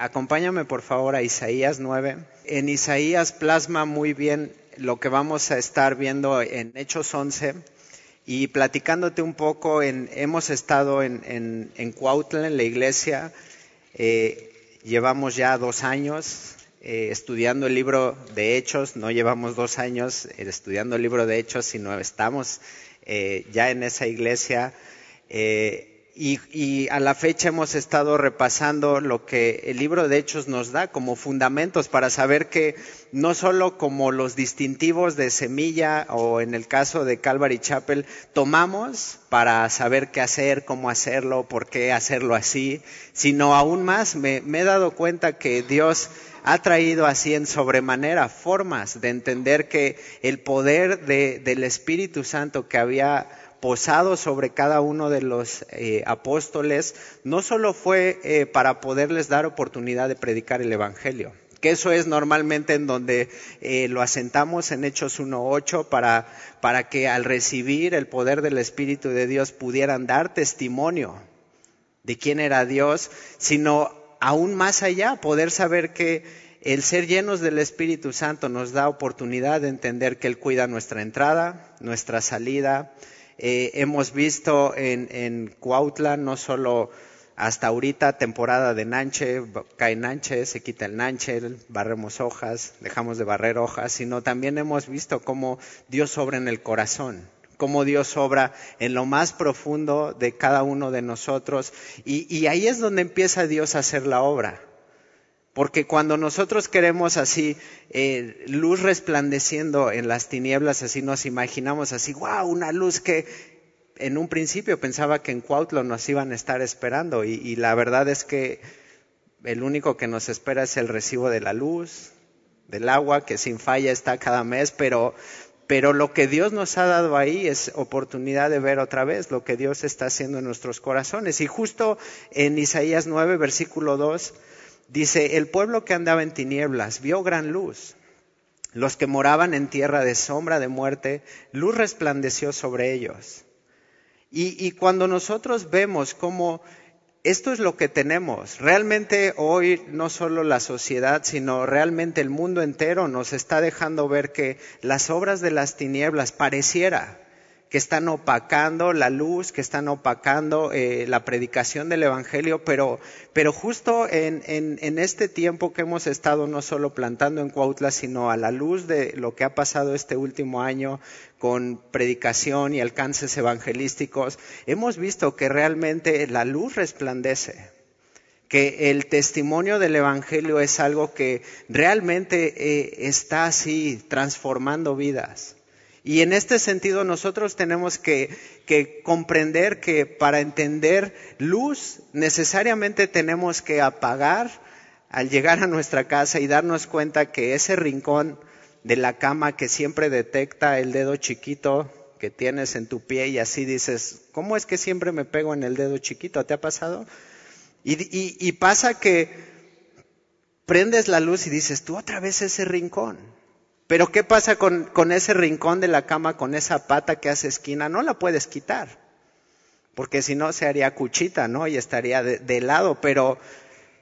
acompáñame por favor a Isaías 9. En Isaías plasma muy bien lo que vamos a estar viendo en Hechos 11 y platicándote un poco, hemos estado en, Cuautla, en la iglesia, eh, llevamos ya dos años eh, estudiando el libro de Hechos, no llevamos dos años eh, estudiando el libro de Hechos, sino estamos ya en esa iglesia. Y, a la fecha hemos estado repasando lo que el libro de Hechos nos da como fundamentos para saber que no solo como los distintivos de semilla o en el caso de Calvary Chapel tomamos para saber qué hacer, cómo hacerlo, por qué hacerlo así, sino aún más me, he dado cuenta que Dios ha traído así en sobremanera formas de entender que el poder del Espíritu Santo que había posado sobre cada uno de los eh, apóstoles, no solo fue eh, para poderles dar oportunidad de predicar el Evangelio, que eso es normalmente en donde eh, lo asentamos en Hechos 1.8 para, para que al recibir el poder del Espíritu de Dios pudieran dar testimonio de quién era Dios, sino aún más allá, poder saber que el ser llenos del Espíritu Santo nos da oportunidad de entender que Él cuida nuestra entrada, nuestra salida, eh, hemos visto en, Cuautla no solo hasta ahorita temporada de nanche, cae nanche, se quita el nanche, barremos hojas, dejamos de barrer hojas, sino también hemos visto cómo Dios obra en el corazón, cómo Dios obra en lo más profundo de cada uno de nosotros. Y ahí es donde empieza Dios a hacer la obra. Porque cuando nosotros queremos así eh, luz resplandeciendo en las tinieblas, así nos imaginamos así, wow, una luz que en un principio pensaba que en Cuautlo nos iban a estar esperando y, la verdad es que el único que nos espera es el recibo de la luz, del agua, que sin falla está cada mes, pero, pero lo que Dios nos ha dado ahí es oportunidad de ver otra vez lo que Dios está haciendo en nuestros corazones. Y justo en Isaías 9, versículo 2, Dice, el pueblo que andaba en tinieblas vio gran luz. Los que moraban en tierra de sombra de muerte, luz resplandeció sobre ellos. Y, cuando nosotros vemos cómo esto es lo que tenemos, realmente hoy no solo la sociedad, sino realmente el mundo entero nos está dejando ver que las obras de las tinieblas pareciera que están opacando la luz, que están opacando eh, la predicación del Evangelio, pero, pero justo en, en, este tiempo que hemos estado no solo plantando en Cuautla, sino a la luz de lo que ha pasado este último año con predicación y alcances evangelísticos, hemos visto que realmente la luz resplandece que el testimonio del Evangelio es algo que realmente eh, está así transformando vidas. Y en este sentido nosotros tenemos que, comprender que para entender luz necesariamente tenemos que apagar al llegar a nuestra casa y darnos cuenta que ese rincón de la cama que siempre detecta el dedo chiquito que tienes en tu pie y así dices, ¿cómo es que siempre me pego en el dedo chiquito? ¿Te ha pasado? Y, y pasa que prendes la luz y dices, tú otra vez ese rincón. Pero ¿qué pasa con, con, ese rincón de la cama, con esa pata que hace esquina? No la puedes quitar, porque si no se haría cuchita, ¿no? Y estaría de, lado, pero,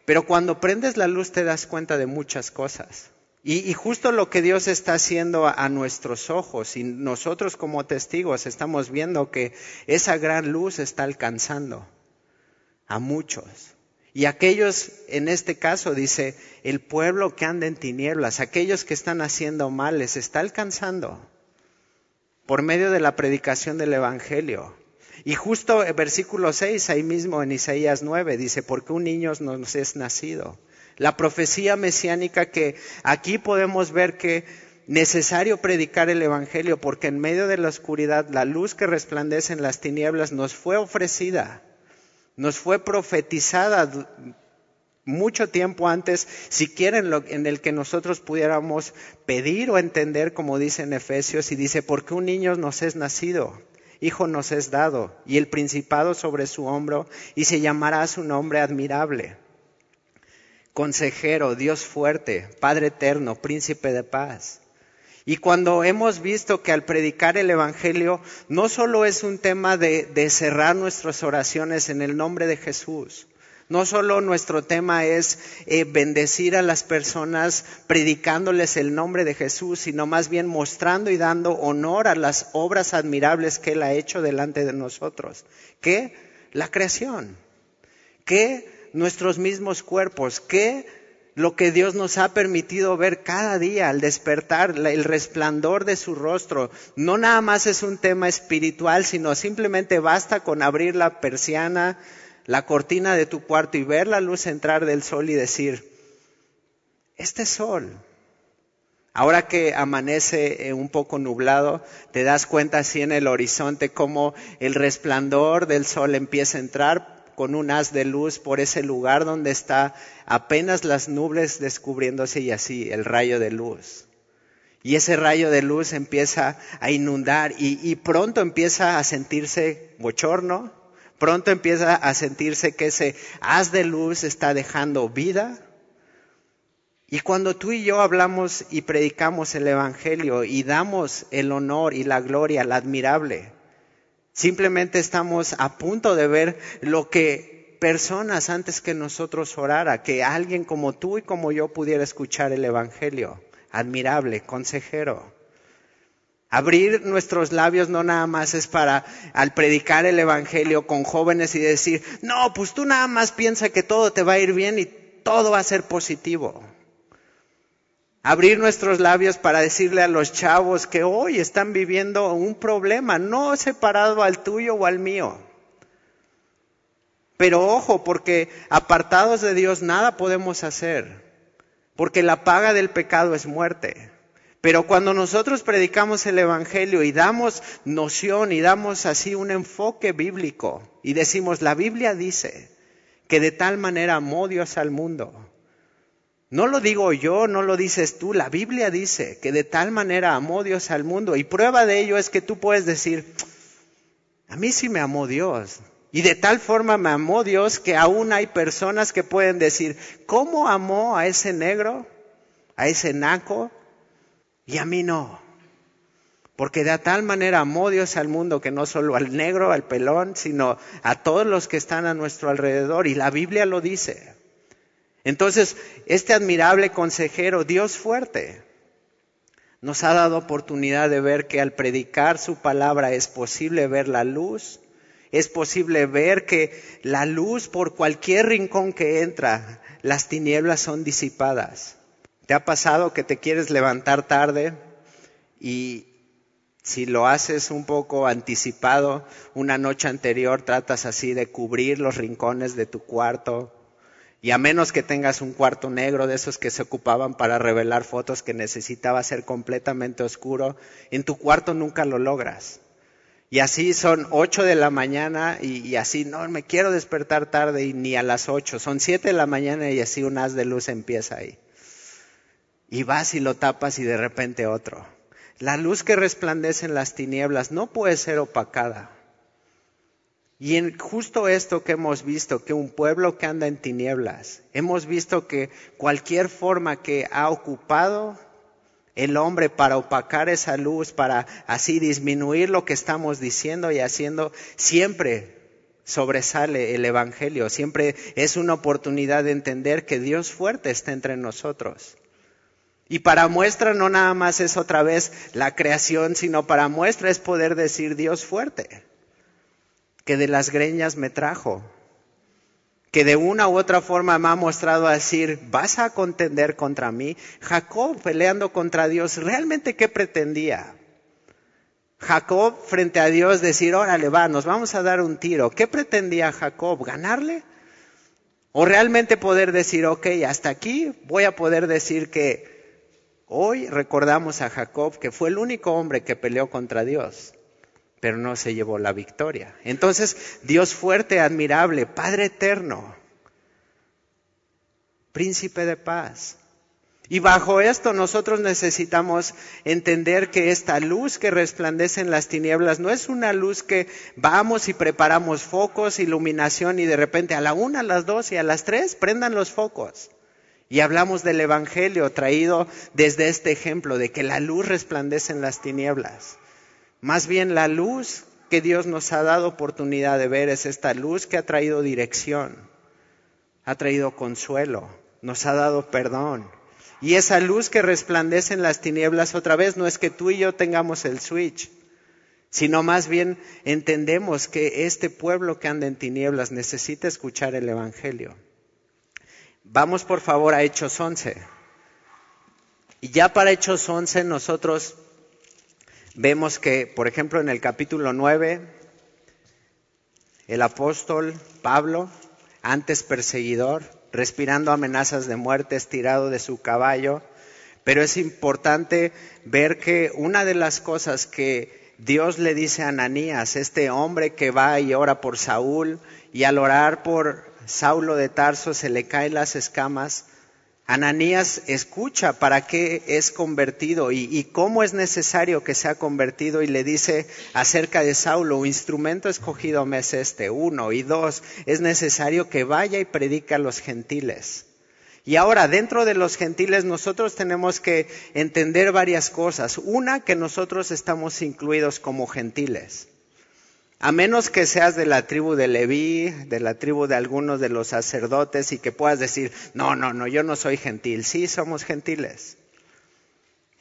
pero cuando prendes la luz te das cuenta de muchas cosas. Y, justo lo que Dios está haciendo a nuestros ojos y nosotros como testigos estamos viendo que esa gran luz está alcanzando a muchos. Y aquellos, en este caso, dice, el pueblo que anda en tinieblas, aquellos que están haciendo mal, les está alcanzando por medio de la predicación del Evangelio. Y justo el versículo 6, ahí mismo en Isaías 9, dice, porque un niño nos es nacido. La profecía mesiánica que aquí podemos ver que necesario predicar el Evangelio, porque en medio de la oscuridad la luz que resplandece en las tinieblas nos fue ofrecida nos fue profetizada mucho tiempo antes, siquiera en, lo, en el que nosotros pudiéramos pedir o entender, como dice en Efesios, y dice, porque un niño nos es nacido, hijo nos es dado, y el principado sobre su hombro, y se llamará su nombre admirable. Consejero, Dios fuerte, Padre eterno, príncipe de paz. Y cuando hemos visto que al predicar el Evangelio no solo es un tema de, cerrar nuestras oraciones en el nombre de Jesús, No solo nuestro tema es eh, bendecir a las personas predicándoles el nombre de Jesús, sino más bien mostrando y dando honor a las obras admirables que Él ha hecho delante de nosotros. ¿Qué? La creación. ¿Qué? Nuestros mismos cuerpos. ¿Qué? Lo que Dios nos ha permitido ver cada día al despertar, el resplandor de su rostro. No nada más es un tema espiritual, sino simplemente basta con abrir la persiana, la cortina de tu cuarto y ver la luz entrar del sol y decir, este sol. Ahora que amanece eh, un poco nublado, te das cuenta así en el horizonte cómo el resplandor del sol empieza a entrar con un haz de luz por ese lugar donde está apenas las nubes descubriéndose y así el rayo de luz. Y ese rayo de luz empieza a inundar y, y pronto empieza a sentirse bochorno, Pronto empieza a sentirse que ese haz de luz está dejando vida. Y cuando tú y yo hablamos y predicamos el Evangelio y damos el honor y la gloria, la admirable, simplemente estamos a punto de ver lo que personas antes que nosotros orara, que alguien como tú y como yo pudiera escuchar el Evangelio. Admirable, consejero. Abrir nuestros labios no nada más es para al predicar el Evangelio con jóvenes y decir, no, pues tú nada más piensa que todo te va a ir bien y todo va a ser positivo. Abrir nuestros labios para decirle a los chavos que hoy están viviendo un problema, no separado al tuyo o al mío. Pero ojo, porque apartados de Dios nada podemos hacer, porque la paga del pecado es muerte. Pero cuando nosotros predicamos el Evangelio y damos noción y damos así un enfoque bíblico y decimos, la Biblia dice que de tal manera amó Dios al mundo. No lo digo yo, no lo dices tú, la Biblia dice que de tal manera amó Dios al mundo y prueba de ello es que tú puedes decir, a mí sí me amó Dios. Y de tal forma me amó Dios que aún hay personas que pueden decir, ¿cómo amó a ese negro, a ese naco, y a mí no. Porque de tal manera amó Dios al mundo que no solo al negro, al pelón, sino a todos los que están a nuestro alrededor. Y la Biblia lo dice. Entonces, este admirable consejero, Dios fuerte, nos ha dado oportunidad de ver que al predicar su palabra es posible ver la luz, es posible ver que la luz por cualquier rincón que entra, las tinieblas son disipadas. ¿Te ha pasado que te quieres levantar tarde y si lo haces un poco anticipado, una noche anterior tratas así de cubrir los rincones de tu cuarto? Y a menos que tengas un cuarto negro de esos que se ocupaban para revelar fotos que necesitaba ser completamente oscuro, en tu cuarto nunca lo logras. Y así son ocho de la mañana y, así, no, me quiero despertar tarde y ni a las ocho, son siete de la mañana y así un haz de luz empieza ahí y vas y lo tapas y de repente otro. La luz que resplandece en las tinieblas no puede ser opacada. Y en justo esto que hemos visto, que un pueblo que anda en tinieblas, hemos visto que cualquier forma que ha ocupado el hombre para opacar esa luz, para así disminuir lo que estamos diciendo y haciendo, siempre sobresale el Evangelio, siempre es una oportunidad de entender que Dios fuerte está entre nosotros. Y para muestra no nada más es otra vez la creación, sino para muestra es poder decir Dios fuerte, que de las greñas me trajo, que de una u otra forma me ha mostrado a decir, vas a contender contra mí. Jacob peleando contra Dios, ¿realmente qué pretendía? Jacob frente a Dios decir, órale, va, nos vamos a dar un tiro. ¿Qué pretendía Jacob? ¿Ganarle? ¿O realmente poder decir, ok, hasta aquí voy a poder decir que Hoy recordamos a Jacob que fue el único hombre que peleó contra Dios, pero no se llevó la victoria. Entonces, Dios fuerte, admirable, Padre eterno, príncipe de paz. Y bajo esto nosotros necesitamos entender que esta luz que resplandece en las tinieblas no es una luz que vamos y preparamos focos, iluminación y de repente a la una, a las dos y a las tres prendan los focos. Y hablamos del Evangelio traído desde este ejemplo de que la luz resplandece en las tinieblas. Más bien la luz que Dios nos ha dado oportunidad de ver es esta luz que ha traído dirección. ha traído consuelo, nos ha dado perdón. Y esa luz que resplandece en las tinieblas otra vez no es que tú y yo tengamos el switch, sino más bien entendemos que este pueblo que anda en tinieblas necesita escuchar el Evangelio. Vamos por favor a Hechos 11. Y ya para Hechos 11 nosotros vemos que, por ejemplo, en el capítulo 9, el apóstol Pablo, antes perseguidor, respirando amenazas de muerte, estirado de su caballo, pero es importante ver que una de las cosas que Dios le dice a Ananías, este hombre que va y ora por Saúl, y al orar por Saulo de Tarso se le caen las escamas, Ananías escucha para qué es convertido y, cómo es necesario que sea convertido y le dice acerca de Saulo, instrumento escogido me es este, uno, y dos, es necesario que vaya y predique a los gentiles. Y ahora, dentro de los gentiles, nosotros tenemos que entender varias cosas. Una, que nosotros estamos incluidos como gentiles. A menos que seas de la tribu de Leví, de la tribu de algunos de los sacerdotes y que puedas decir, no, no, no, yo no soy gentil. Sí, somos gentiles.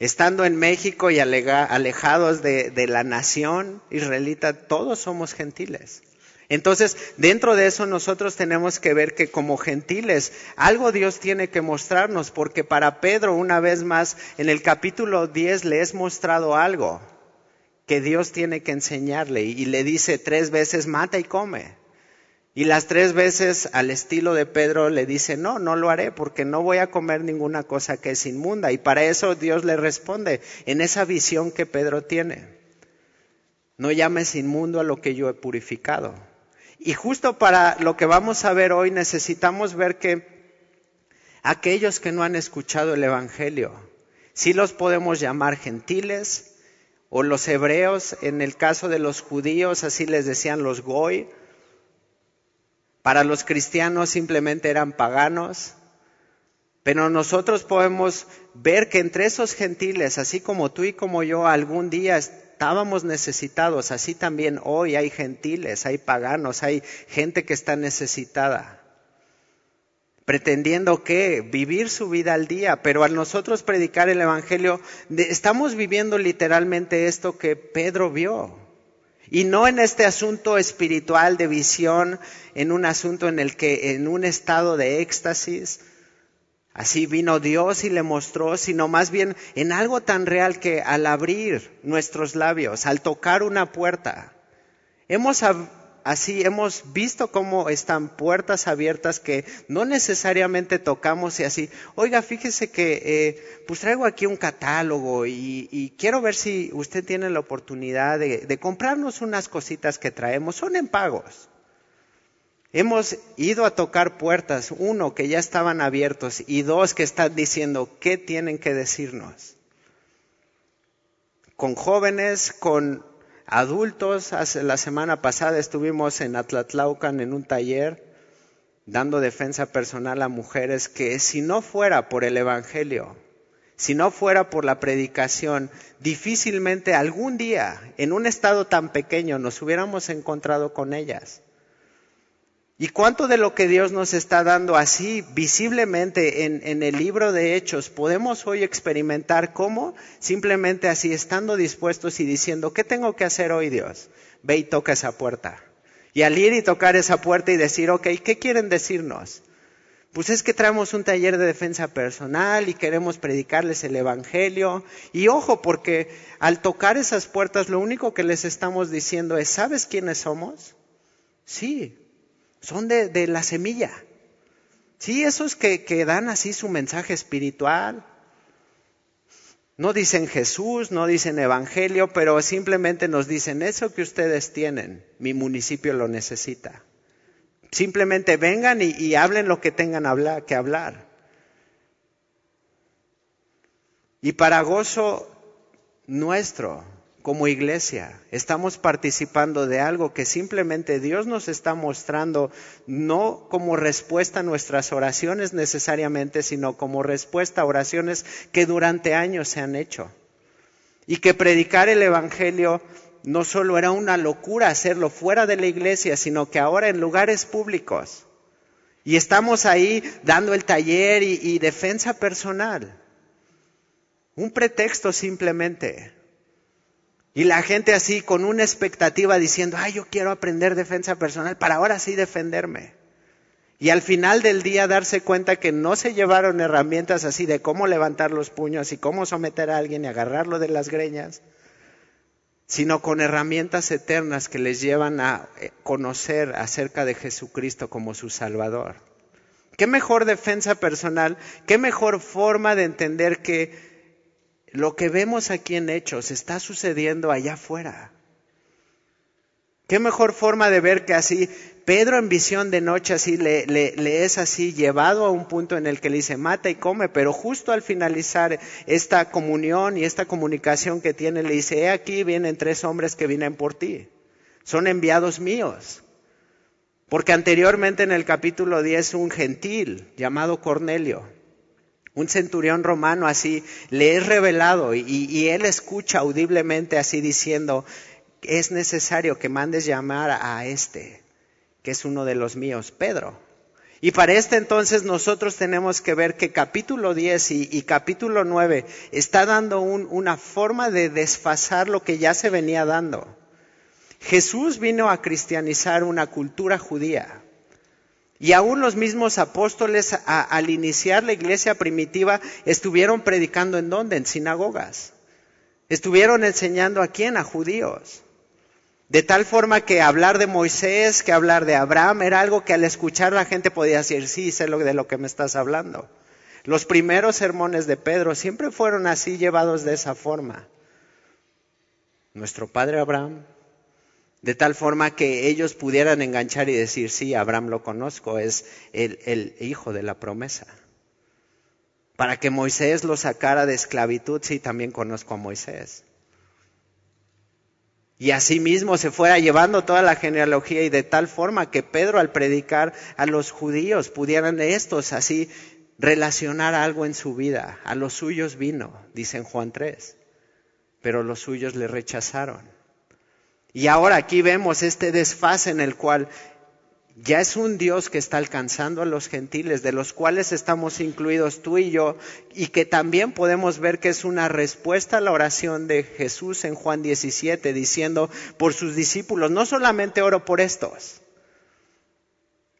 Estando en México y alejados de, de la nación israelita, todos somos gentiles. Entonces, dentro de eso nosotros tenemos que ver que como gentiles, algo Dios tiene que mostrarnos, porque para Pedro, una vez más, en el capítulo 10 le es mostrado algo que Dios tiene que enseñarle y le dice tres veces, mata y come. Y las tres veces al estilo de Pedro le dice, no, no lo haré porque no voy a comer ninguna cosa que es inmunda. Y para eso Dios le responde en esa visión que Pedro tiene. No llames inmundo a lo que yo he purificado. Y justo para lo que vamos a ver hoy necesitamos ver que aquellos que no han escuchado el Evangelio, sí los podemos llamar gentiles, o los hebreos, en el caso de los judíos, así les decían los goy. Para los cristianos simplemente eran paganos. Pero nosotros podemos ver que entre esos gentiles, así como tú y como yo, algún día estábamos necesitados, así también hoy hay gentiles, hay paganos, hay gente que está necesitada pretendiendo que vivir su vida al día, pero al nosotros predicar el Evangelio, estamos viviendo literalmente esto que Pedro vio. Y no en este asunto espiritual de visión, en un asunto en el que en un estado de éxtasis, así vino Dios y le mostró, sino más bien en algo tan real que al abrir nuestros labios, al tocar una puerta, hemos Así hemos visto cómo están puertas abiertas que no necesariamente tocamos y así, oiga, fíjese que eh, pues traigo aquí un catálogo y, quiero ver si usted tiene la oportunidad de, de comprarnos unas cositas que traemos, son en pagos. Hemos ido a tocar puertas, uno, que ya estaban abiertos y dos, que están diciendo, ¿qué tienen que decirnos? Con jóvenes, con Adultos, hace, la semana pasada estuvimos en Atlatlaucan en un taller dando defensa personal a mujeres que si no fuera por el Evangelio, si no fuera por la predicación, difícilmente algún día en un estado tan pequeño nos hubiéramos encontrado con ellas. ¿Y cuánto de lo que Dios nos está dando así visiblemente en, el libro de Hechos podemos hoy experimentar cómo simplemente así estando dispuestos y diciendo, ¿qué tengo que hacer hoy Dios? Ve y toca esa puerta. Y al ir y tocar esa puerta y decir, ok, ¿qué quieren decirnos? Pues es que traemos un taller de defensa personal y queremos predicarles el Evangelio. Y ojo, porque al tocar esas puertas lo único que les estamos diciendo es, ¿sabes quiénes somos? Sí, son de, la semilla. Sí, esos que, dan así su mensaje espiritual. No dicen Jesús, no dicen Evangelio, pero simplemente nos dicen eso que ustedes tienen, mi municipio lo necesita. Simplemente vengan y, hablen lo que tengan que hablar. Y para gozo nuestro, como iglesia estamos participando de algo que simplemente Dios nos está mostrando, no como respuesta a nuestras oraciones necesariamente, sino como respuesta a oraciones que durante años se han hecho. Y que predicar el Evangelio no solo era una locura hacerlo fuera de la iglesia, sino que ahora en lugares públicos Y estamos ahí dando el taller y, y defensa personal. Un pretexto simplemente. Y la gente así con una expectativa diciendo, ay, yo quiero aprender defensa personal para ahora sí defenderme. Y al final del día darse cuenta que no se llevaron herramientas así de cómo levantar los puños y cómo someter a alguien y agarrarlo de las greñas, sino con herramientas eternas que les llevan a eh, conocer acerca de Jesucristo como su Salvador. ¿Qué mejor defensa personal? ¿Qué mejor forma de entender que lo que vemos aquí en Hechos está sucediendo allá afuera? Qué mejor forma de ver que así Pedro en visión de noche así le, es así llevado a un punto en el que le dice mata y come, pero justo al finalizar esta comunión y esta comunicación que tiene le dice, he aquí vienen tres hombres que vienen por ti, son enviados míos. Porque anteriormente en el capítulo 10 un gentil llamado Cornelio, un centurión romano así, le es revelado y, él escucha audiblemente así diciendo, es necesario que mandes llamar a este, que es uno de los míos, Pedro. Y para este entonces nosotros tenemos que ver que capítulo 10 y, capítulo 9 está dando una forma de desfasar lo que ya se venía dando. Jesús vino a cristianizar una cultura judía. Y aún los mismos apóstoles al iniciar la iglesia primitiva estuvieron predicando en dónde? En sinagogas. Estuvieron enseñando a quién? A judíos. De tal forma que hablar de Moisés, que hablar de Abraham, era algo que al escuchar la gente podía decir, sí, sé lo de lo que me estás hablando. Los primeros sermones de Pedro siempre fueron así llevados de esa forma. Nuestro padre Abraham, de tal forma que ellos pudieran enganchar y decir, sí, Abraham lo conozco, es el, hijo de la promesa. Para que Moisés lo sacara de esclavitud, sí, también conozco a Moisés. Y asimismo se fuera llevando toda la genealogía y de tal forma que Pedro al predicar a los judíos pudieran estos así relacionar algo en su vida. A los suyos vino, dice en Juan 3, pero los suyos le rechazaron. Y ahora aquí vemos este desfase en el cual ya es un Dios que está alcanzando a los gentiles, de los cuales estamos incluidos tú y yo, y que también podemos ver que es una respuesta a la oración de Jesús en Juan 17, diciendo por sus discípulos, no solamente oro por estos,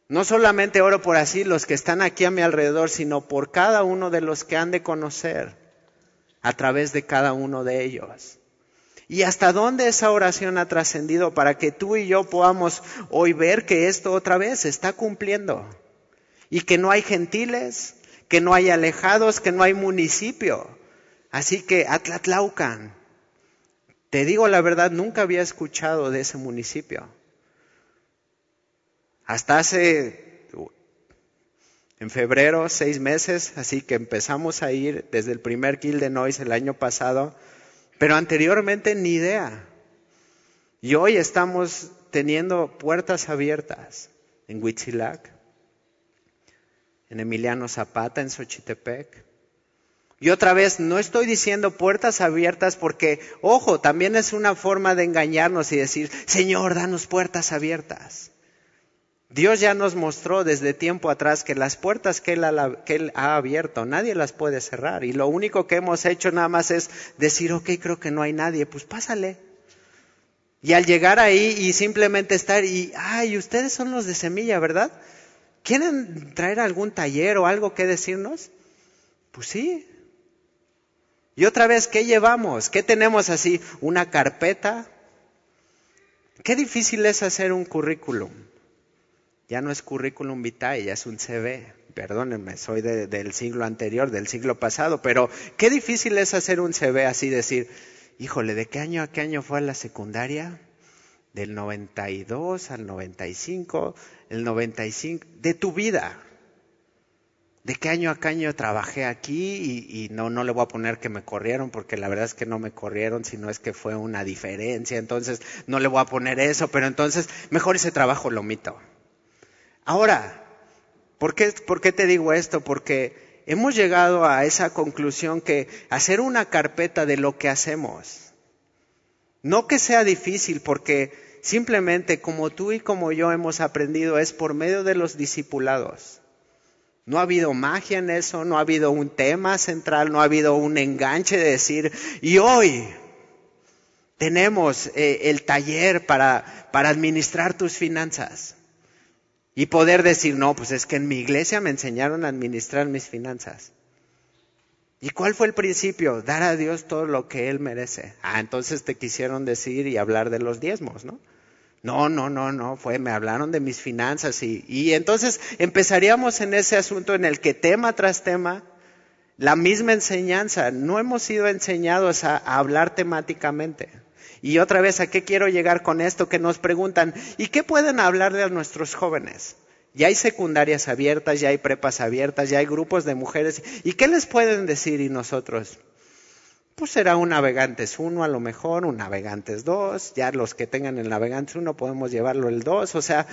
no solamente oro por así los que están aquí a mi alrededor, sino por cada uno de los que han de conocer a través de cada uno de ellos. ¿Y hasta dónde esa oración ha trascendido para que tú y yo podamos hoy ver que esto otra vez se está cumpliendo? Y que no hay gentiles, que no hay alejados, que no hay municipio. Así que Atlatlaucan, te digo la verdad, nunca había escuchado de ese municipio. Hasta hace, en febrero, seis meses, así que empezamos a ir desde el primer Kill Noise el año pasado pero anteriormente ni idea. Y hoy estamos teniendo puertas abiertas en Huitzilac, en Emiliano Zapata, en Xochitepec. Y otra vez, no estoy diciendo puertas abiertas porque, ojo, también es una forma de engañarnos y decir, Señor, danos puertas abiertas. Dios ya nos mostró desde tiempo atrás que las puertas que él, ha, abierto, nadie las puede cerrar. Y lo único que hemos hecho nada más es decir, ok, creo que no hay nadie, pues pásale. Y al llegar ahí y simplemente estar y, ay, ustedes son los de semilla, ¿verdad? ¿Quieren traer algún taller o algo que decirnos? Pues sí. Y otra vez, ¿qué llevamos? ¿Qué tenemos así? ¿Una carpeta? Qué difícil es hacer un currículum. Ya no es currículum vitae, ya es un CV. Perdónenme, soy del siglo anterior, del siglo pasado, pero qué difícil es hacer un CV así, decir, híjole, ¿de qué año a qué año fue la secundaria? Del 92 al 95, el 95, de tu vida. ¿De qué año a qué año trabajé aquí? Y, y, no, no le voy a poner que me corrieron, porque la verdad es que no me corrieron, sino es que fue una diferencia. Entonces, no le voy a poner eso, pero entonces, mejor ese trabajo lo omito. Ahora, ¿por qué, ¿por qué te digo esto? Porque hemos llegado a esa conclusión que hacer una carpeta de lo que hacemos, no que sea difícil, porque Simplemente como tú y como yo hemos aprendido es por medio de los discipulados. No ha habido magia en eso, no ha habido un tema central, no ha habido un enganche de decir, y hoy tenemos eh, el taller para, para administrar tus finanzas. Y poder decir, no, pues es que en mi iglesia me enseñaron a administrar mis finanzas. ¿Y cuál fue el principio? Dar a Dios todo lo que Él merece. Ah, entonces te quisieron decir y hablar de los diezmos, ¿no? No, no, no, no, fue, me hablaron de mis finanzas y, y entonces empezaríamos en ese asunto en el que tema tras tema, la misma enseñanza, no hemos sido enseñados a, a hablar temáticamente. Y otra vez, ¿a qué quiero llegar con esto? Que nos preguntan, ¿y qué pueden hablar de nuestros jóvenes? Ya hay secundarias abiertas, ya hay prepas abiertas, ya hay grupos de mujeres. ¿Y qué les pueden decir y nosotros? pues será un navegantes 1 a lo mejor, un navegantes 2, ya los que tengan el navegantes 1 podemos llevarlo el 2, o sea,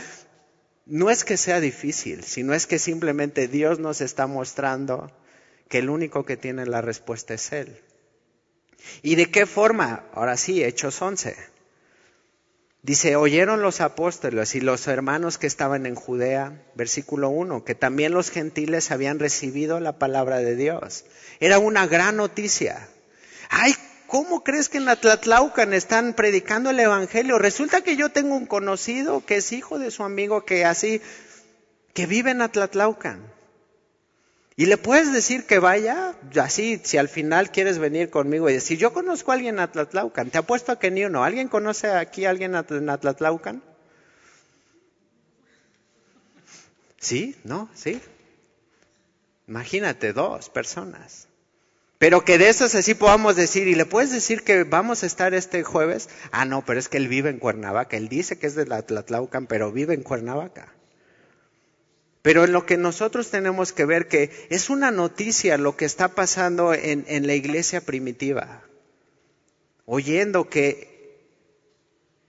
no es que sea difícil, sino es que simplemente Dios nos está mostrando que el único que tiene la respuesta es Él. ¿Y de qué forma? Ahora sí, Hechos 11. Dice, oyeron los apóstoles y los hermanos que estaban en Judea, versículo 1, que también los gentiles habían recibido la palabra de Dios. Era una gran noticia. Ay, ¿cómo crees que en Atlatlaucan están predicando el Evangelio? Resulta que yo tengo un conocido que es hijo de su amigo que así, que vive en Atlatlaucan. Y le puedes decir que vaya, así, si al final quieres venir conmigo y decir, yo conozco a alguien en Atlatlaucan, te apuesto a que ni uno. ¿Alguien conoce aquí a alguien en Atlatlaucan? ¿Sí? ¿No? ¿Sí? Imagínate, dos personas. Pero que de esas así podamos decir, y le puedes decir que vamos a estar este jueves. Ah, no, pero es que él vive en Cuernavaca. Él dice que es de la Tlatlaucan, pero vive en Cuernavaca. Pero en lo que nosotros tenemos que ver que es una noticia lo que está pasando en, en la iglesia primitiva. Oyendo que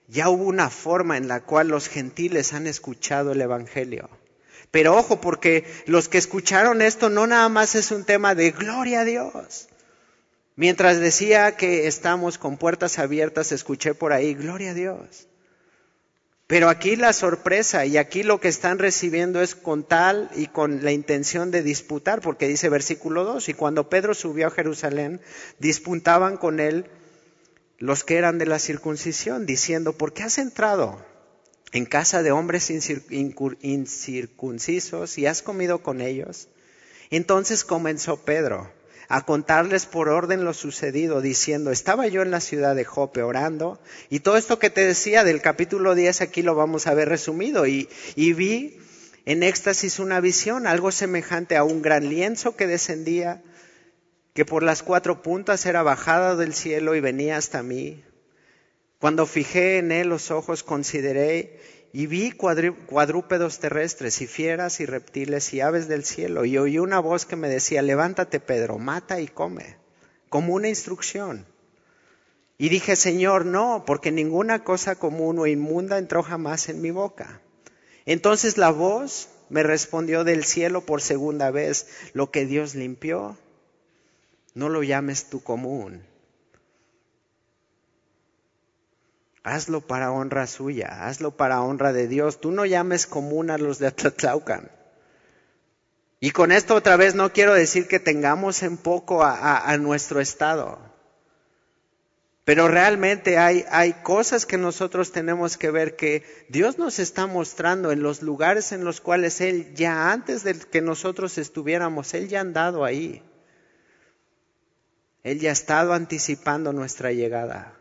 ya hubo una forma en la cual los gentiles han escuchado el Evangelio. Pero ojo, porque los que escucharon esto no nada más es un tema de gloria a Dios. Mientras decía que estamos con puertas abiertas, escuché por ahí, gloria a Dios. Pero aquí la sorpresa y aquí lo que están recibiendo es con tal y con la intención de disputar, porque dice versículo 2, y cuando Pedro subió a Jerusalén, disputaban con él los que eran de la circuncisión, diciendo, ¿por qué has entrado en casa de hombres incircuncisos y has comido con ellos? Entonces comenzó Pedro a contarles por orden lo sucedido, diciendo, estaba yo en la ciudad de Jope orando, y todo esto que te decía del capítulo 10 aquí lo vamos a ver resumido, y, y vi en éxtasis una visión, algo semejante a un gran lienzo que descendía, que por las cuatro puntas era bajada del cielo y venía hasta mí. Cuando fijé en él los ojos, consideré y vi cuadrúpedos terrestres y fieras y reptiles y aves del cielo y oí una voz que me decía, levántate Pedro, mata y come, como una instrucción. Y dije, Señor, no, porque ninguna cosa común o inmunda entró jamás en mi boca. Entonces la voz me respondió del cielo por segunda vez, lo que Dios limpió, no lo llames tú común Hazlo para honra suya, hazlo para honra de Dios. Tú no llames común a los de Atlatlaucan. Y con esto otra vez no quiero decir que tengamos en poco a, nuestro estado. Pero realmente hay, hay cosas que nosotros tenemos que ver que Dios nos está mostrando en los lugares en los cuales Él ya antes de que nosotros estuviéramos, Él ya ha andado ahí. Él ya ha estado anticipando nuestra llegada.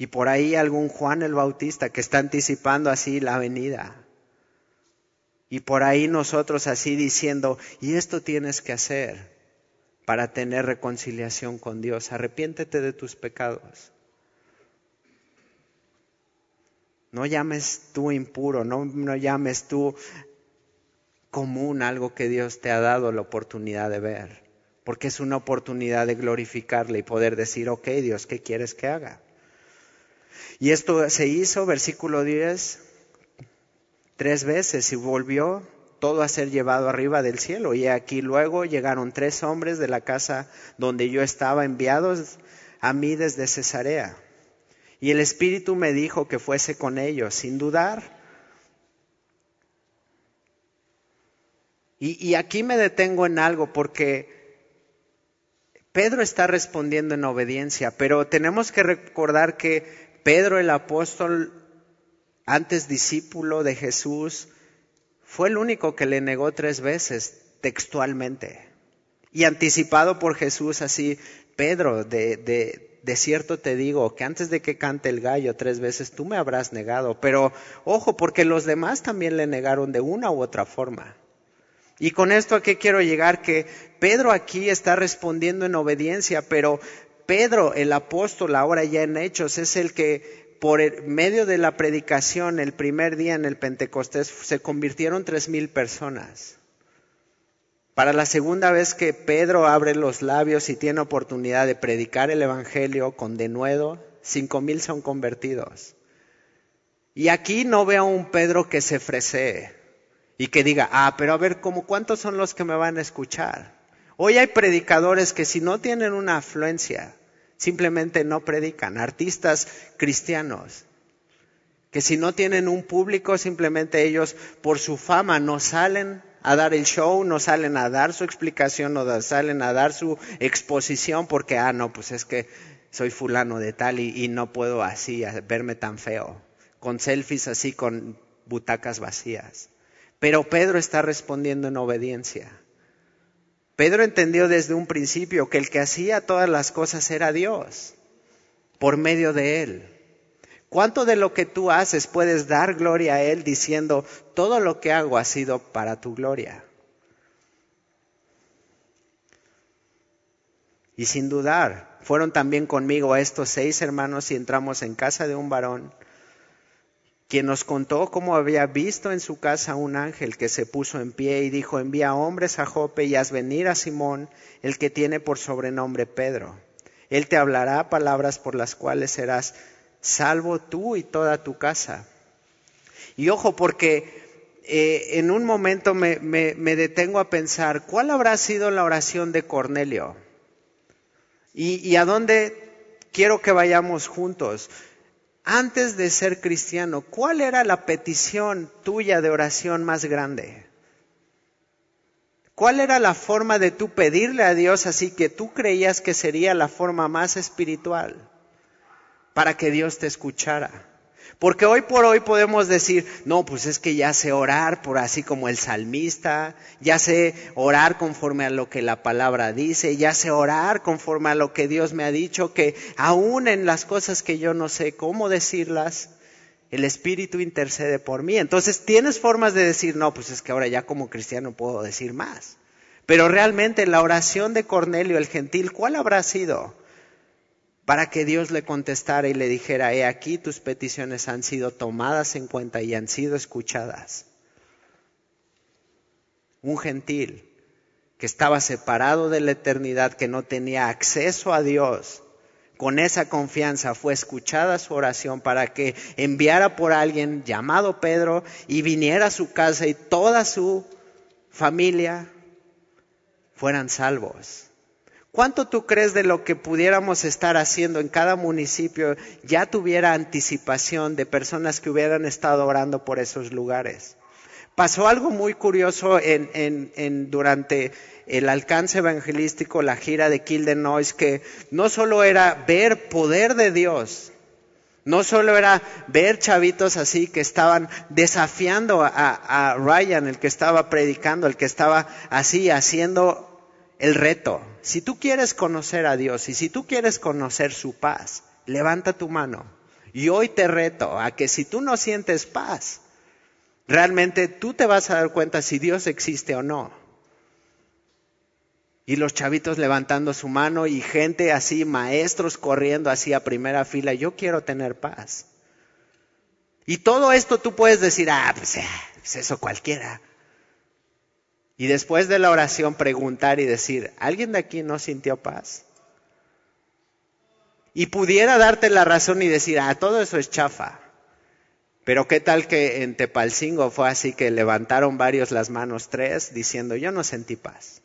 Y por ahí algún Juan el Bautista que está anticipando así la venida. Y por ahí nosotros así diciendo, y esto tienes que hacer para tener reconciliación con Dios. Arrepiéntete de tus pecados. No llames tú impuro, no, no llames tú común algo que Dios te ha dado la oportunidad de ver, porque es una oportunidad de glorificarle y poder decir, ok Dios, ¿qué quieres que haga? Y esto se hizo, versículo 10, tres veces y volvió todo a ser llevado arriba del cielo. Y aquí luego llegaron tres hombres de la casa donde yo estaba enviados a mí desde Cesarea. Y el Espíritu me dijo que fuese con ellos, sin dudar. Y, aquí me detengo en algo porque Pedro está respondiendo en obediencia, pero tenemos que recordar que Pedro el apóstol, antes discípulo de Jesús, fue el único que le negó tres veces textualmente. Y anticipado por Jesús así, Pedro, de, de, de cierto te digo que antes de que cante el gallo tres veces tú me habrás negado. Pero ojo, porque los demás también le negaron de una u otra forma. Y con esto a qué quiero llegar, que Pedro aquí está respondiendo en obediencia, pero Pedro, el apóstol, ahora ya en Hechos, es el que por medio de la predicación el primer día en el Pentecostés se convirtieron tres mil personas. Para la segunda vez que Pedro abre los labios y tiene oportunidad de predicar el Evangelio con denuedo, cinco mil son convertidos. Y aquí no veo a un Pedro que se fresee y que diga, ah, pero a ver, ¿cómo cuántos son los que me van a escuchar? Hoy hay predicadores que si no tienen una afluencia, simplemente no predican, artistas cristianos, que si no tienen un público, simplemente ellos por su fama no salen a dar el show, no salen a dar su explicación, no salen a dar su exposición porque, ah, no, pues es que soy fulano de tal y, y no puedo así verme tan feo, con selfies así, con butacas vacías. Pero Pedro está respondiendo en obediencia. Pedro entendió desde un principio que el que hacía todas las cosas era Dios, por medio de él. ¿Cuánto de lo que tú haces puedes dar gloria a Él diciendo, todo lo que hago ha sido para tu gloria? Y sin dudar, fueron también conmigo estos seis hermanos y entramos en casa de un varón quien nos contó cómo había visto en su casa un ángel que se puso en pie y dijo, envía hombres a Jope y haz venir a Simón, el que tiene por sobrenombre Pedro. Él te hablará palabras por las cuales serás salvo tú y toda tu casa. Y ojo, porque eh, en un momento me, detengo a pensar, ¿cuál habrá sido la oración de Cornelio? y a dónde quiero que vayamos juntos antes de ser cristiano, ¿cuál era la petición tuya de oración más grande? ¿Cuál era la forma de tú pedirle a Dios así que tú creías que sería la forma más espiritual para que Dios te escuchara? Porque hoy por hoy podemos decir, no, pues es que ya sé orar por así como el salmista, ya sé orar conforme a lo que la palabra dice, ya sé orar conforme a lo que Dios me ha dicho, que aún en las cosas que yo no sé cómo decirlas, el Espíritu intercede por mí. Entonces tienes formas de decir, no, pues es que ahora ya como cristiano puedo decir más. Pero realmente la oración de Cornelio el gentil, ¿cuál habrá sido? Para que Dios le contestara y le dijera, he aquí tus peticiones han sido tomadas en cuenta y han sido escuchadas. Un gentil que estaba separado de la eternidad, que no tenía acceso a Dios, con esa confianza fue escuchada su oración para que enviara por alguien llamado Pedro y viniera a su casa y toda su familia fueran salvos. ¿Cuánto tú crees de lo que pudiéramos estar haciendo en cada municipio ya tuviera anticipación de personas que hubieran estado orando por esos lugares? Pasó algo muy curioso en, durante el alcance evangelístico, la gira de Kill Noise, que no solo era ver poder de Dios, no solo era ver chavitos así que estaban desafiando a Ryan, el que estaba predicando, el que estaba así haciendo el reto. Si tú quieres conocer a Dios y si tú quieres conocer su paz, levanta tu mano. Y hoy te reto a que si tú no sientes paz, realmente tú te vas a dar cuenta si Dios existe o no. Y los chavitos levantando su mano y gente así, maestros corriendo así a primera fila, yo quiero tener paz. Y todo esto tú puedes decir, ah, pues, eh, pues eso cualquiera. Y después de la oración preguntar y decir, ¿alguien de aquí no sintió paz? Y pudiera darte la razón y decir, ah, todo eso es chafa. Pero qué tal que en Tepalcingo fue así que levantaron varios las manos, tres, diciendo, yo no sentí paz.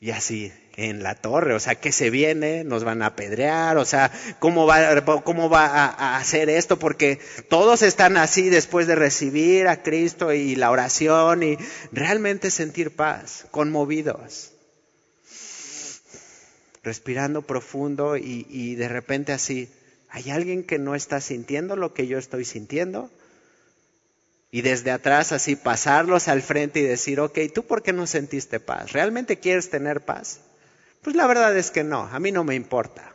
Y así, en la torre, o sea, ¿qué se viene? Nos van a apedrear, o sea, ¿cómo va, a, hacer esto? Porque todos están así después de recibir a Cristo y la oración y realmente sentir paz, conmovidos, respirando profundo y, y de repente así, ¿hay alguien que no está sintiendo lo que yo estoy sintiendo? Y desde atrás así pasarlos al frente y decir, ok, ¿tú por qué no sentiste paz? ¿Realmente quieres tener paz? Pues la verdad es que no, a mí no me importa.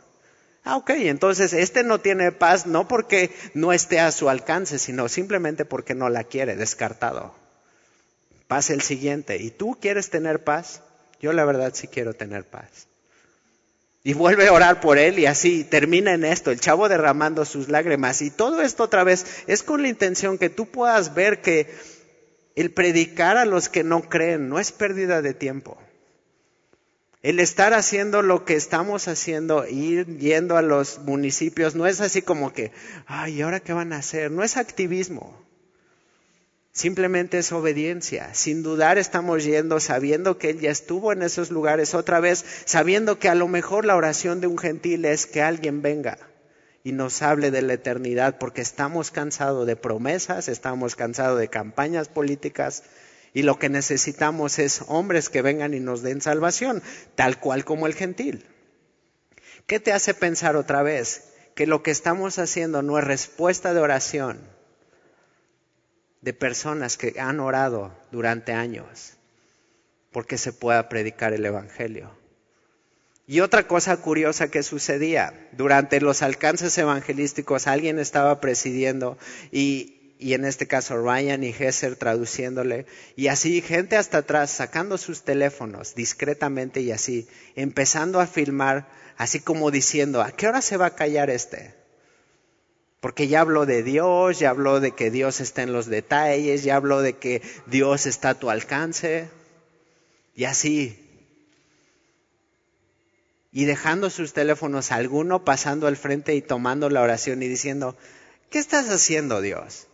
Ah, ok, entonces este no tiene paz no porque no esté a su alcance, sino simplemente porque no la quiere, descartado. Pasa el siguiente, ¿y tú quieres tener paz? Yo la verdad sí quiero tener paz. Y vuelve a orar por él y así termina en esto, el chavo derramando sus lágrimas. Y todo esto otra vez es con la intención que tú puedas ver que el predicar a los que no creen no es pérdida de tiempo. El estar haciendo lo que estamos haciendo, ir yendo a los municipios, no es así como que, ay, ¿y ahora qué van a hacer? No es activismo. Simplemente es obediencia. Sin dudar estamos yendo sabiendo que Él ya estuvo en esos lugares otra vez, sabiendo que a lo mejor la oración de un gentil es que alguien venga y nos hable de la eternidad, porque estamos cansados de promesas, estamos cansados de campañas políticas, y lo que necesitamos es hombres que vengan y nos den salvación, tal cual como el gentil. ¿Qué te hace pensar otra vez que lo que estamos haciendo no es respuesta de oración de personas que han orado durante años porque se pueda predicar el Evangelio? Y otra cosa curiosa que sucedía, durante los alcances evangelísticos alguien estaba presidiendo y y en este caso Ryan y Hesser traduciéndole, y así gente hasta atrás sacando sus teléfonos discretamente y así, empezando a filmar, así como diciendo, ¿a qué hora se va a callar este? Porque ya habló de Dios, ya habló de que Dios está en los detalles, ya habló de que Dios está a tu alcance, y así. Y dejando sus teléfonos, alguno pasando al frente y tomando la oración y diciendo, ¿qué estás haciendo Dios?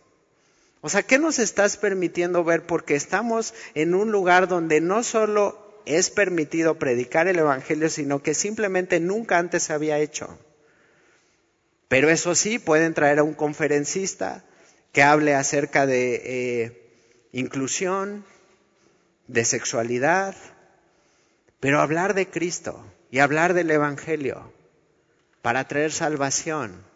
O sea, ¿qué nos estás permitiendo ver? Porque estamos en un lugar donde no solo es permitido predicar el Evangelio, sino que simplemente nunca antes se había hecho. Pero eso sí, pueden traer a un conferencista que hable acerca de eh, inclusión, de sexualidad, pero hablar de Cristo y hablar del Evangelio para traer salvación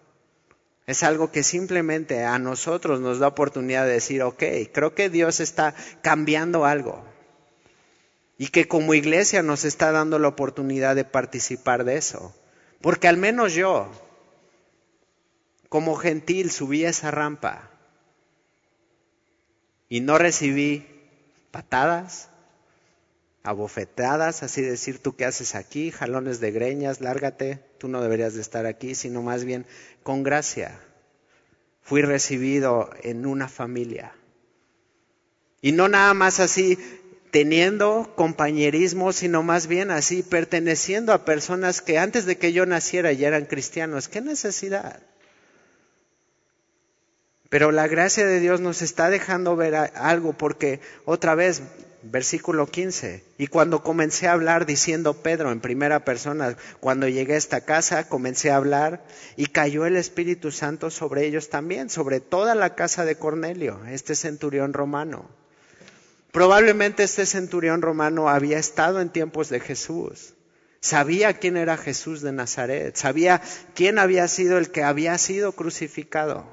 es algo que simplemente a nosotros nos da oportunidad de decir, ok, creo que Dios está cambiando algo. Y que como iglesia nos está dando la oportunidad de participar de eso. Porque al menos yo, como gentil, subí esa rampa y no recibí patadas, abofetadas, así decir, tú qué haces aquí, jalones de greñas, lárgate, tú no deberías de estar aquí, sino más bien con gracia. Fui recibido en una familia. Y no nada más así teniendo compañerismo, sino más bien así perteneciendo a personas que antes de que yo naciera ya eran cristianos. ¿Qué necesidad? Pero la gracia de Dios nos está dejando ver algo porque otra vez versículo 15. Y cuando comencé a hablar diciendo Pedro en primera persona, cuando llegué a esta casa, comencé a hablar y cayó el Espíritu Santo sobre ellos también, sobre toda la casa de Cornelio, este centurión romano. Probablemente este centurión romano había estado en tiempos de Jesús. Sabía quién era Jesús de Nazaret, sabía quién había sido el que había sido crucificado.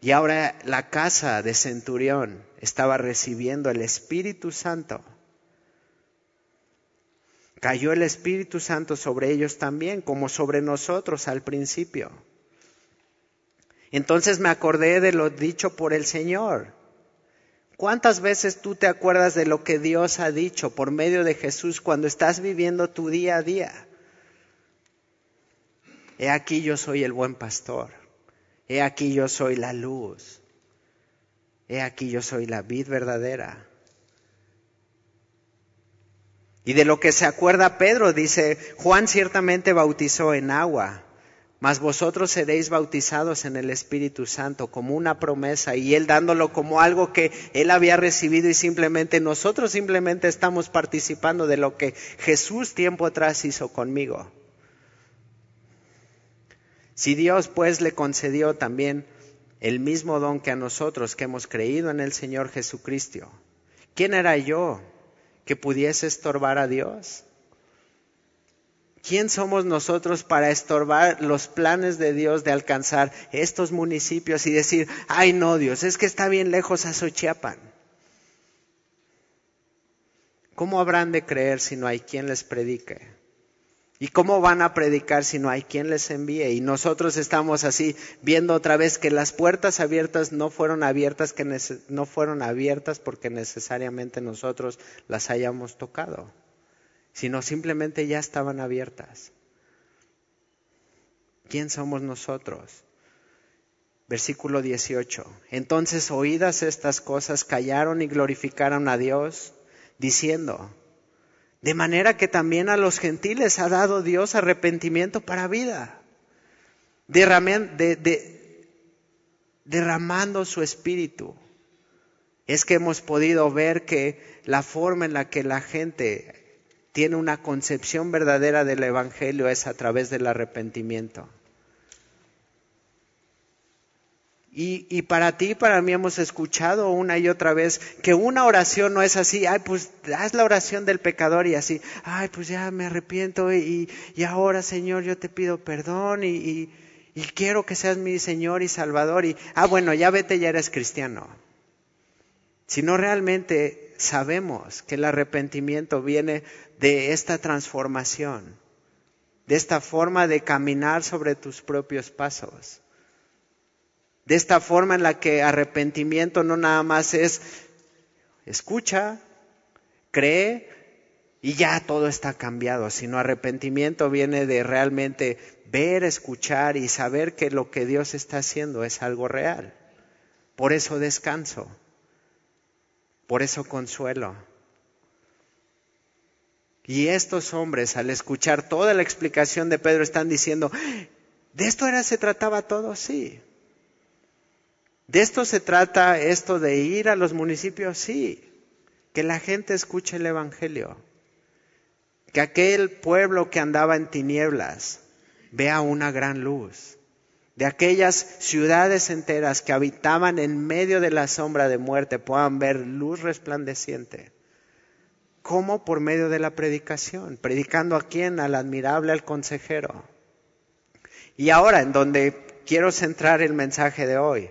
Y ahora la casa de Centurión estaba recibiendo el Espíritu Santo. Cayó el Espíritu Santo sobre ellos también, como sobre nosotros al principio. Entonces me acordé de lo dicho por el Señor. ¿Cuántas veces tú te acuerdas de lo que Dios ha dicho por medio de Jesús cuando estás viviendo tu día a día? He aquí yo soy el buen pastor. He aquí yo soy la luz. He aquí yo soy la vid verdadera. Y de lo que se acuerda Pedro, dice, Juan ciertamente bautizó en agua, mas vosotros seréis bautizados en el Espíritu Santo como una promesa y Él dándolo como algo que Él había recibido y simplemente nosotros simplemente estamos participando de lo que Jesús tiempo atrás hizo conmigo. Si Dios pues le concedió también el mismo don que a nosotros que hemos creído en el Señor Jesucristo, ¿quién era yo que pudiese estorbar a Dios? ¿Quién somos nosotros para estorbar los planes de Dios de alcanzar estos municipios y decir, ay no Dios, es que está bien lejos a Xochiapan? ¿Cómo habrán de creer si no hay quien les predique? ¿Y cómo van a predicar si no hay quien les envíe? Y nosotros estamos así viendo otra vez que las puertas abiertas no fueron abiertas, que no fueron abiertas porque necesariamente nosotros las hayamos tocado sino simplemente ya estaban abiertas. ¿Quién somos nosotros? Versículo 18. Entonces oídas estas cosas, callaron y glorificaron a Dios, diciendo, de manera que también a los gentiles ha dado Dios arrepentimiento para vida, derramando su espíritu. Es que hemos podido ver que la forma en la que la gente tiene una concepción verdadera del Evangelio es a través del arrepentimiento. Y, para ti, para mí hemos escuchado una y otra vez que una oración no es así, ay, pues haz la oración del pecador y así, ay, pues ya me arrepiento y, y ahora, Señor, yo te pido perdón y, y, quiero que seas mi Señor y Salvador y, ah, bueno, ya vete, ya eres cristiano. Si no realmente sabemos que el arrepentimiento viene de esta transformación, de esta forma de caminar sobre tus propios pasos, de esta forma en la que arrepentimiento no nada más es escucha, cree y ya todo está cambiado, sino arrepentimiento viene de realmente ver, escuchar y saber que lo que Dios está haciendo es algo real. Por eso descanso, por eso consuelo. Y estos hombres, al escuchar toda la explicación de Pedro, están diciendo, ¿de esto era se trataba todo? Sí. ¿De esto se trata esto de ir a los municipios? Sí. Que la gente escuche el Evangelio. Que aquel pueblo que andaba en tinieblas vea una gran luz. De aquellas ciudades enteras que habitaban en medio de la sombra de muerte puedan ver luz resplandeciente. ¿Cómo? Por medio de la predicación. ¿Predicando a quién? Al admirable, al consejero. Y ahora, en donde quiero centrar el mensaje de hoy.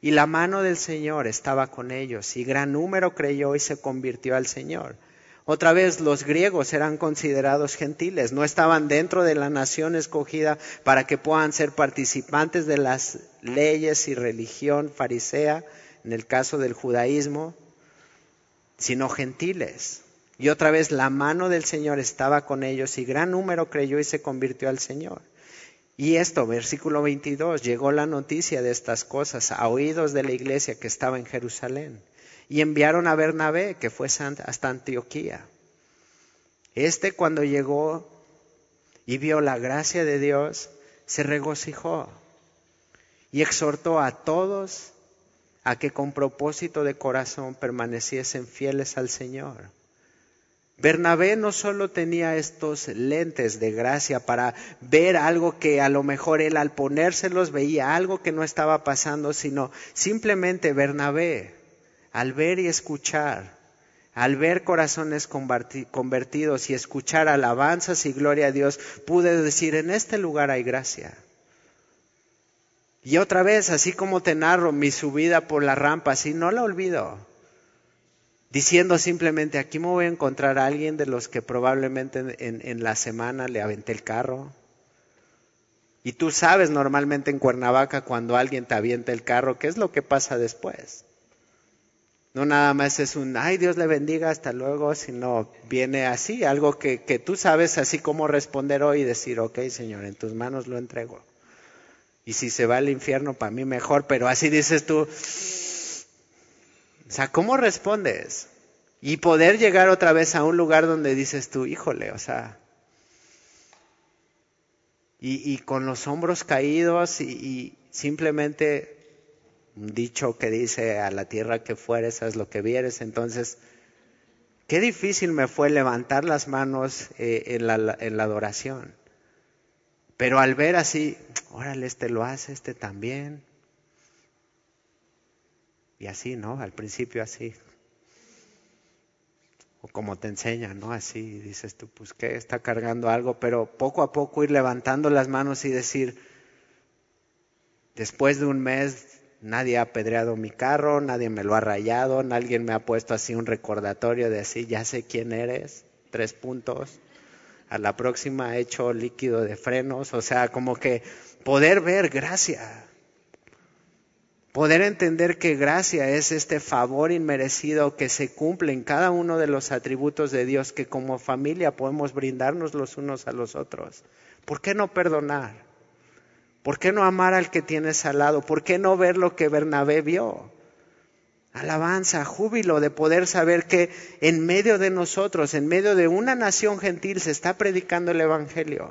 Y la mano del Señor estaba con ellos, y gran número creyó y se convirtió al Señor. Otra vez los griegos eran considerados gentiles, no estaban dentro de la nación escogida para que puedan ser participantes de las leyes y religión farisea, en el caso del judaísmo, sino gentiles. Y otra vez la mano del Señor estaba con ellos y gran número creyó y se convirtió al Señor. Y esto, versículo 22, llegó la noticia de estas cosas a oídos de la iglesia que estaba en Jerusalén. Y enviaron a Bernabé, que fue hasta Antioquía. Este cuando llegó y vio la gracia de Dios, se regocijó y exhortó a todos a que con propósito de corazón permaneciesen fieles al Señor. Bernabé no solo tenía estos lentes de gracia para ver algo que a lo mejor él al ponérselos veía algo que no estaba pasando, sino simplemente Bernabé, al ver y escuchar, al ver corazones convertidos y escuchar alabanzas y gloria a Dios, pude decir, en este lugar hay gracia. Y otra vez, así como te narro mi subida por la rampa, así no la olvido. Diciendo simplemente, aquí me voy a encontrar a alguien de los que probablemente en, la semana le aventé el carro. Y tú sabes normalmente en Cuernavaca cuando alguien te avienta el carro, ¿qué es lo que pasa después? No nada más es un, ay Dios le bendiga, hasta luego, sino viene así, algo que, que tú sabes así como responder hoy y decir, ok Señor, en tus manos lo entrego. Y si se va al infierno, para mí mejor, pero así dices tú, o sea, ¿cómo respondes? Y poder llegar otra vez a un lugar donde dices tú, híjole, o sea, y, y con los hombros caídos y, simplemente un dicho que dice a la tierra que fueres, haz lo que vieres. Entonces, qué difícil me fue levantar las manos eh, en, la, en, la, adoración. Pero al ver así, órale, este lo hace, este también. Y así, ¿no? Al principio así. O como te enseñan, ¿no? Así dices tú, pues que está cargando algo, pero poco a poco ir levantando las manos y decir, después de un mes Nadie ha apedreado mi carro, nadie me lo ha rayado, nadie me ha puesto así un recordatorio de así, ya sé quién eres, tres puntos. A la próxima he hecho líquido de frenos, o sea, como que poder ver gracia, poder entender que gracia es este favor inmerecido que se cumple en cada uno de los atributos de Dios que como familia podemos brindarnos los unos a los otros. ¿Por qué no perdonar? ¿Por qué no amar al que tienes al lado? ¿Por qué no ver lo que Bernabé vio? Alabanza, júbilo de poder saber que en medio de nosotros, en medio de una nación gentil, se está predicando el Evangelio.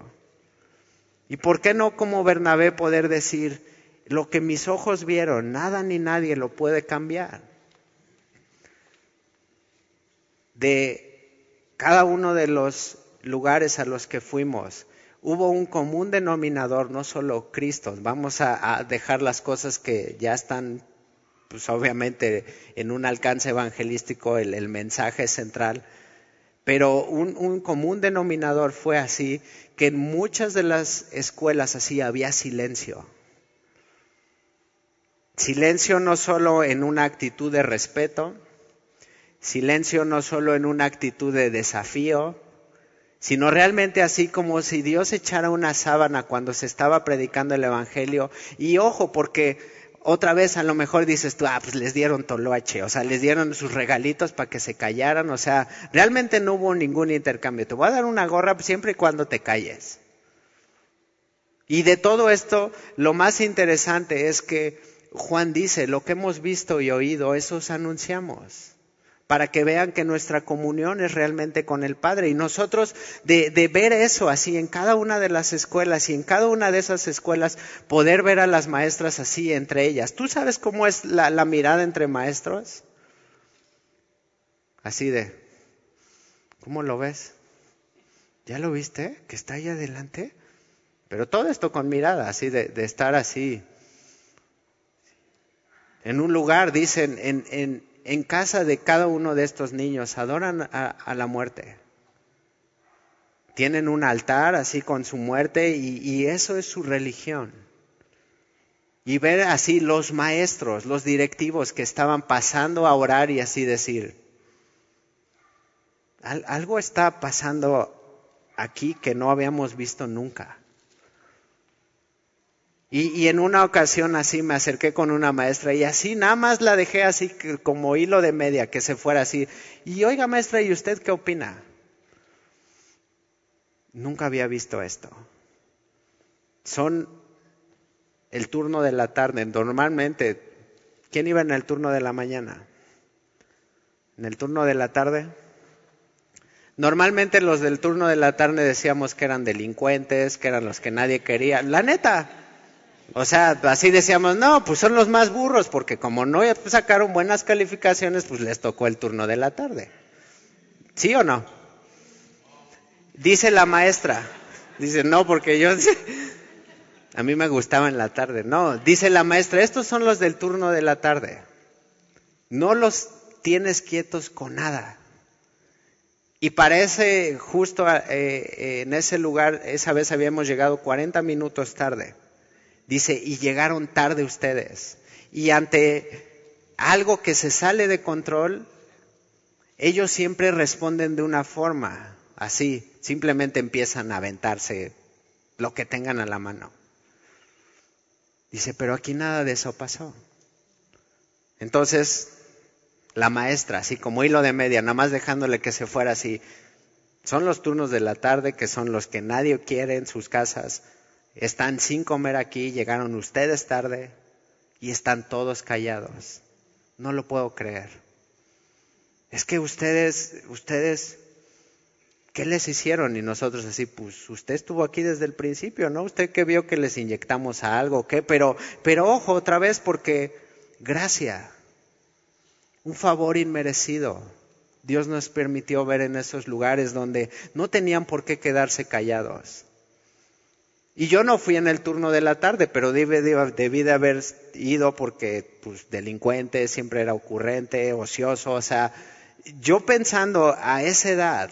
¿Y por qué no como Bernabé poder decir, lo que mis ojos vieron, nada ni nadie lo puede cambiar? De cada uno de los lugares a los que fuimos, hubo un común denominador, no solo Cristo. Vamos a, dejar las cosas que ya están, pues obviamente en un alcance evangelístico, el, mensaje central. Pero un, un, común denominador fue así, que en muchas de las escuelas así había silencio. Silencio no solo en una actitud de respeto, silencio no solo en una actitud de desafío, sino realmente así como si Dios echara una sábana cuando se estaba predicando el Evangelio. Y ojo, porque otra vez a lo mejor dices tú, ah, pues les dieron toloache, o sea, les dieron sus regalitos para que se callaran, o sea, realmente no hubo ningún intercambio. Te voy a dar una gorra siempre y cuando te calles. Y de todo esto, lo más interesante es que Juan dice, lo que hemos visto y oído, eso os anunciamos para que vean que nuestra comunión es realmente con el Padre. Y nosotros de, ver eso así en cada una de las escuelas y en cada una de esas escuelas poder ver a las maestras así entre ellas. ¿Tú sabes cómo es la, mirada entre maestros? Así de, ¿cómo lo ves? ¿Ya lo viste? Que está ahí adelante. Pero todo esto con mirada, así de estar así. En un lugar, dicen, en, en, casa de cada uno de estos niños adoran a, la muerte. Tienen un altar así con su muerte y eso es su religión. Y ver así los maestros, los directivos que estaban pasando a orar y así decir, algo está pasando aquí que no habíamos visto nunca. Y, en una ocasión así me acerqué con una maestra y así nada más la dejé así como hilo de media, que se fuera así. Y oiga maestra, ¿y usted qué opina? Nunca había visto esto. Son el turno de la tarde. Normalmente, ¿quién iba en el turno de la mañana? ¿En el turno de la tarde? Normalmente los del turno de la tarde decíamos que eran delincuentes, que eran los que nadie quería. La neta, o sea, así decíamos, no, pues son los más burros, porque como no sacaron buenas calificaciones, pues les tocó el turno de la tarde. ¿Sí o no? Dice la maestra, dice, no, porque yo, a mí me gustaba en la tarde, no, dice la maestra, estos son los del turno de la tarde. No los tienes quietos con nada. Y parece justo eh, en ese lugar, esa vez habíamos llegado 40 minutos tarde. Dice, y llegaron tarde ustedes. Y ante algo que se sale de control, ellos siempre responden de una forma, así, simplemente empiezan a aventarse lo que tengan a la mano. Dice, pero aquí nada de eso pasó. Entonces, la maestra, así como hilo de media, nada más dejándole que se fuera así. Son los turnos de la tarde que son los que nadie quiere en sus casas. Están sin comer aquí, llegaron ustedes tarde y están todos callados. No lo puedo creer. Es que ustedes, ustedes, ¿qué les hicieron? Y nosotros así, pues usted estuvo aquí desde el principio, ¿no? Usted que vio que les inyectamos a algo, ¿qué? Pero, pero ojo otra vez porque gracia un favor inmerecido. Dios nos permitió ver en esos lugares donde no tenían por qué quedarse callados. Y yo no fui en el turno de la tarde, pero debí, de haber ido porque, pues, delincuente, siempre era ocurrente, ocioso. O sea, yo pensando a esa edad,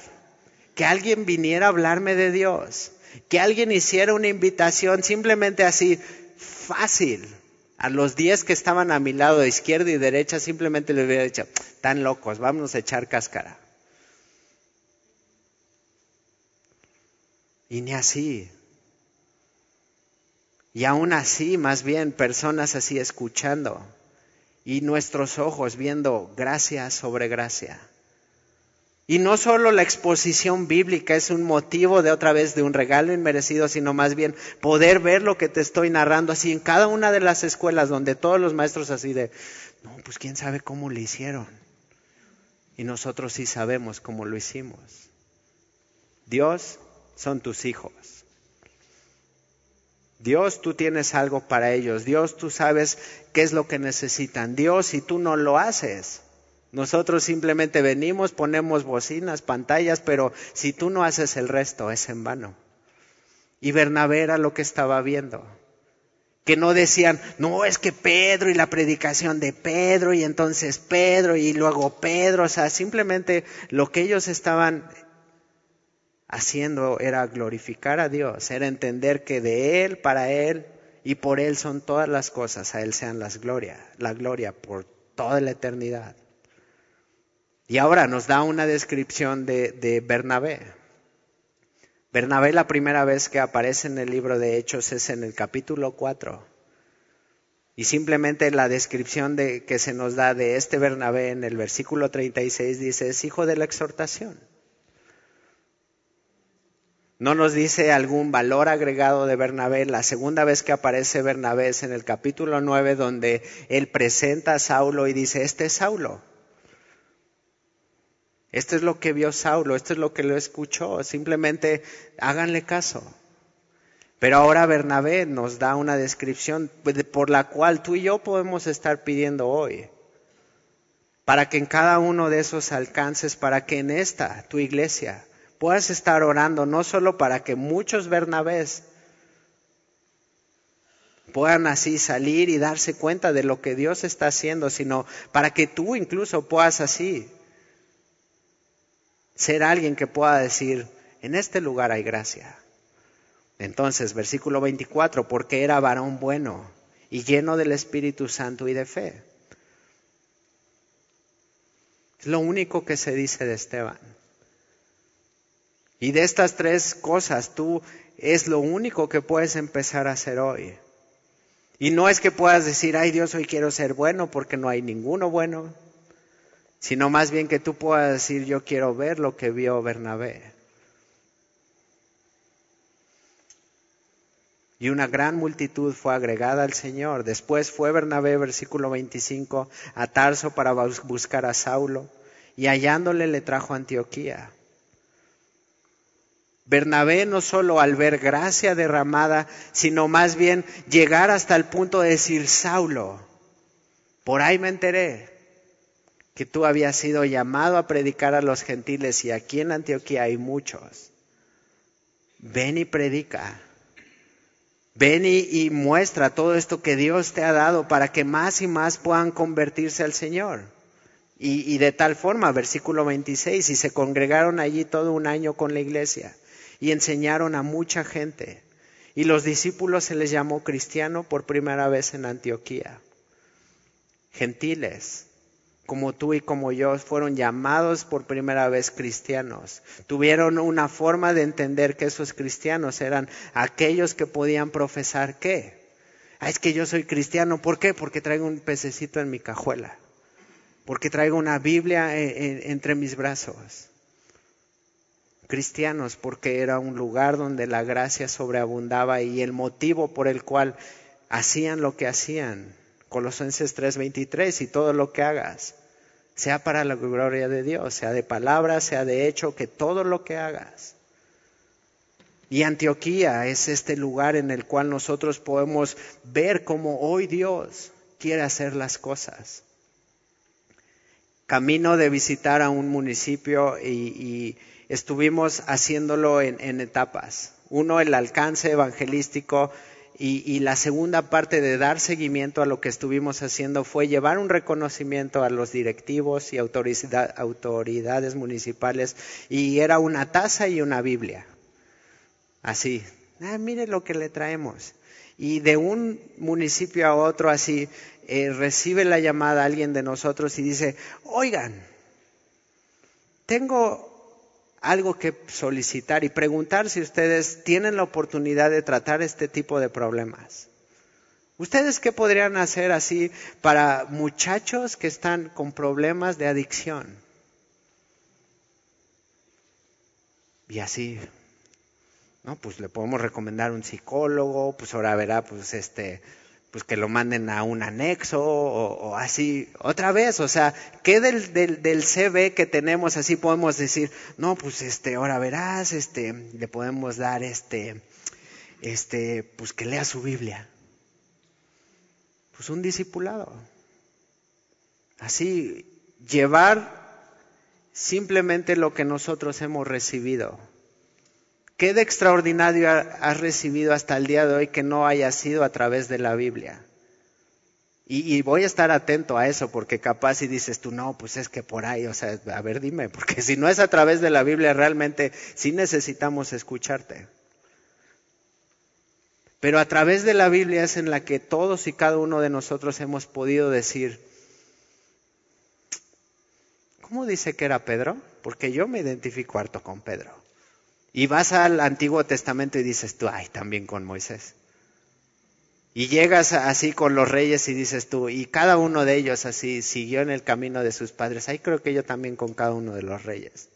que alguien viniera a hablarme de Dios, que alguien hiciera una invitación simplemente así, fácil, a los diez que estaban a mi lado, izquierda y derecha, simplemente les hubiera dicho, tan locos, vámonos a echar cáscara. Y ni así. Y aún así, más bien, personas así escuchando y nuestros ojos viendo gracia sobre gracia. Y no solo la exposición bíblica es un motivo de otra vez de un regalo inmerecido, sino más bien poder ver lo que te estoy narrando así en cada una de las escuelas donde todos los maestros así de, no, pues quién sabe cómo lo hicieron. Y nosotros sí sabemos cómo lo hicimos. Dios son tus hijos. Dios, tú tienes algo para ellos. Dios, tú sabes qué es lo que necesitan. Dios, si tú no lo haces, nosotros simplemente venimos, ponemos bocinas, pantallas, pero si tú no haces el resto, es en vano. Y Bernabé era lo que estaba viendo. Que no decían, no, es que Pedro y la predicación de Pedro y entonces Pedro y luego Pedro. O sea, simplemente lo que ellos estaban haciendo era glorificar a Dios, era entender que de Él, para Él y por Él son todas las cosas, a Él sean las gloria, la gloria por toda la eternidad. Y ahora nos da una descripción de, Bernabé. Bernabé la primera vez que aparece en el libro de Hechos es en el capítulo 4. Y simplemente la descripción de, que se nos da de este Bernabé en el versículo 36 dice, es hijo de la exhortación. No nos dice algún valor agregado de Bernabé. La segunda vez que aparece Bernabé es en el capítulo 9 donde él presenta a Saulo y dice, este es Saulo. Esto es lo que vio Saulo, esto es lo que lo escuchó, simplemente háganle caso. Pero ahora Bernabé nos da una descripción por la cual tú y yo podemos estar pidiendo hoy. Para que en cada uno de esos alcances, para que en esta, tu iglesia, puedas estar orando no solo para que muchos Bernabés puedan así salir y darse cuenta de lo que Dios está haciendo, sino para que tú incluso puedas así ser alguien que pueda decir, en este lugar hay gracia. Entonces, versículo 24, porque era varón bueno y lleno del Espíritu Santo y de fe. Es lo único que se dice de Esteban. Y de estas tres cosas, tú es lo único que puedes empezar a hacer hoy. Y no es que puedas decir, ay Dios, hoy quiero ser bueno porque no hay ninguno bueno sino más bien que tú puedas decir, yo quiero ver lo que vio Bernabé. Y una gran multitud fue agregada al Señor. Después fue Bernabé, versículo 25, a Tarso para buscar a Saulo, y hallándole le trajo a Antioquía. Bernabé no solo al ver gracia derramada, sino más bien llegar hasta el punto de decir, Saulo, por ahí me enteré, que tú habías sido llamado a predicar a los gentiles y aquí en Antioquía hay muchos. Ven y predica. Ven y, muestra todo esto que Dios te ha dado para que más y más puedan convertirse al Señor. Y, de tal forma, versículo 26, y se congregaron allí todo un año con la iglesia y enseñaron a mucha gente. Y los discípulos se les llamó cristiano por primera vez en Antioquía. Gentiles, como tú y como yo, fueron llamados por primera vez cristianos. Tuvieron una forma de entender que esos cristianos eran aquellos que podían profesar qué? Ah, es que yo soy cristiano. ¿Por qué? Porque traigo un pececito en mi cajuela. Porque traigo una Biblia entre mis brazos. Cristianos, porque era un lugar donde la gracia sobreabundaba y el motivo por el cual hacían lo que hacían. Colosenses 3:23, y todo lo que hagas, sea para la gloria de Dios, sea de palabra, sea de hecho, que todo lo que hagas. Y Antioquía es este lugar en el cual nosotros podemos ver cómo hoy Dios quiere hacer las cosas. Camino de visitar a un municipio y, estuvimos haciéndolo en etapas. Uno, el alcance evangelístico y, la segunda parte de dar seguimiento a lo que estuvimos haciendo fue llevar un reconocimiento a los directivos y autoridades municipales y era una taza y una Biblia. Así, ah, mire lo que le traemos. Y de un municipio a otro así, eh, recibe la llamada alguien de nosotros y dice, oigan, tengo algo que solicitar y preguntar si ustedes tienen la oportunidad de tratar este tipo de problemas. ¿Ustedes qué podrían hacer así para muchachos que están con problemas de adicción? Y así, ¿no? Pues le podemos recomendar un psicólogo, pues ahora verá, pues este, pues que lo manden a un anexo o, así, otra vez, o sea, ¿qué del, del, del, CV que tenemos así podemos decir? No, pues este, ahora verás, este, le podemos dar este, este, pues que lea su Biblia. Pues un discipulado. Así, llevar simplemente lo que nosotros hemos recibido ¿Qué de extraordinario has recibido hasta el día de hoy que no haya sido a través de la Biblia? Y, voy a estar atento a eso, porque capaz si dices tú, no, pues es que por ahí, o sea, a ver, dime, porque si no es a través de la Biblia, realmente sí necesitamos escucharte. Pero a través de la Biblia es en la que todos y cada uno de nosotros hemos podido decir, ¿cómo dice que era Pedro? Porque yo me identifico harto con Pedro. Y vas al Antiguo Testamento y dices tú, ay, también con Moisés. Y llegas así con los reyes y dices tú, y cada uno de ellos así siguió en el camino de sus padres. Ahí creo que yo también con cada uno de los reyes.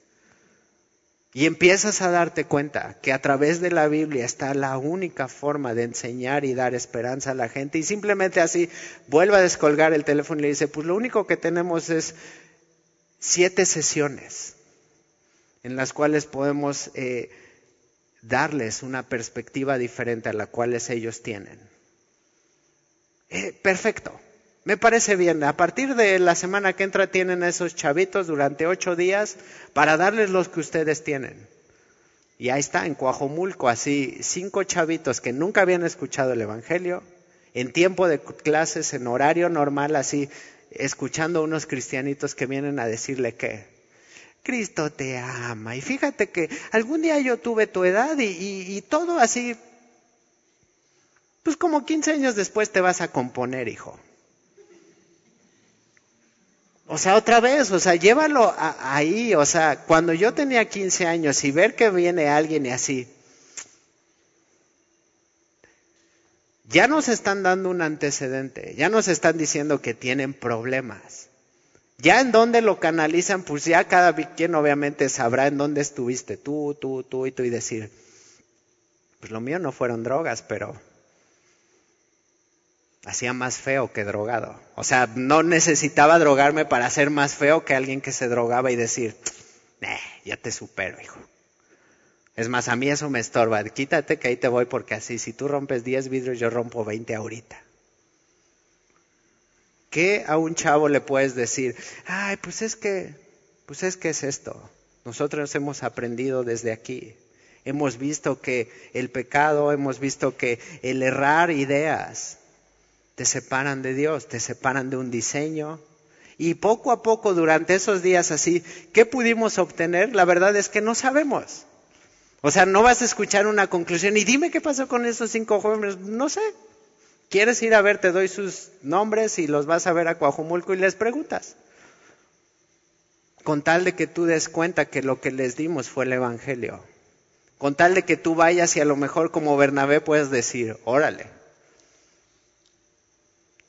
Y empiezas a darte cuenta que a través de la Biblia está la única forma de enseñar y dar esperanza a la gente. Y simplemente así vuelve a descolgar el teléfono y le dice, pues lo único que tenemos es siete sesiones en las cuales podemos eh, darles una perspectiva diferente a la cual ellos tienen. Eh, perfecto, me parece bien. A partir de la semana que entra tienen esos chavitos durante ocho días para darles los que ustedes tienen. Y ahí está, en Coajomulco, así, cinco chavitos que nunca habían escuchado el Evangelio, en tiempo de clases, en horario normal, así, escuchando a unos cristianitos que vienen a decirle que, Cristo te ama. Y fíjate que algún día yo tuve tu edad y, todo así, pues como 15 años después te vas a componer, hijo. O sea, otra vez, o sea, llévalo ahí, o sea, cuando yo tenía 15 años y ver que viene alguien y así, ya nos están dando un antecedente, ya nos están diciendo que tienen problemas. Ya en dónde lo canalizan, pues ya cada quien obviamente sabrá en dónde estuviste tú, tú, tú y tú y decir, pues lo mío no fueron drogas, pero hacía más feo que drogado. O sea, no necesitaba drogarme para ser más feo que alguien que se drogaba y decir, eh, ya te supero, hijo. Es más, a mí eso me estorba. Quítate que ahí te voy porque así, si tú rompes 10 vidrios, yo rompo 20 ahorita. ¿Qué a un chavo le puedes decir? Ay, pues es que, pues es que es esto. Nosotros hemos aprendido desde aquí. Hemos visto que el pecado, hemos visto que el errar ideas te separan de Dios, te separan de un diseño. Y poco a poco durante esos días así, ¿qué pudimos obtener? La verdad es que no sabemos. O sea, no vas a escuchar una conclusión y dime qué pasó con esos cinco jóvenes. No sé, ¿Quieres ir a ver? Te doy sus nombres y los vas a ver a Coajumulco y les preguntas. Con tal de que tú des cuenta que lo que les dimos fue el Evangelio. Con tal de que tú vayas y a lo mejor como Bernabé puedes decir, órale.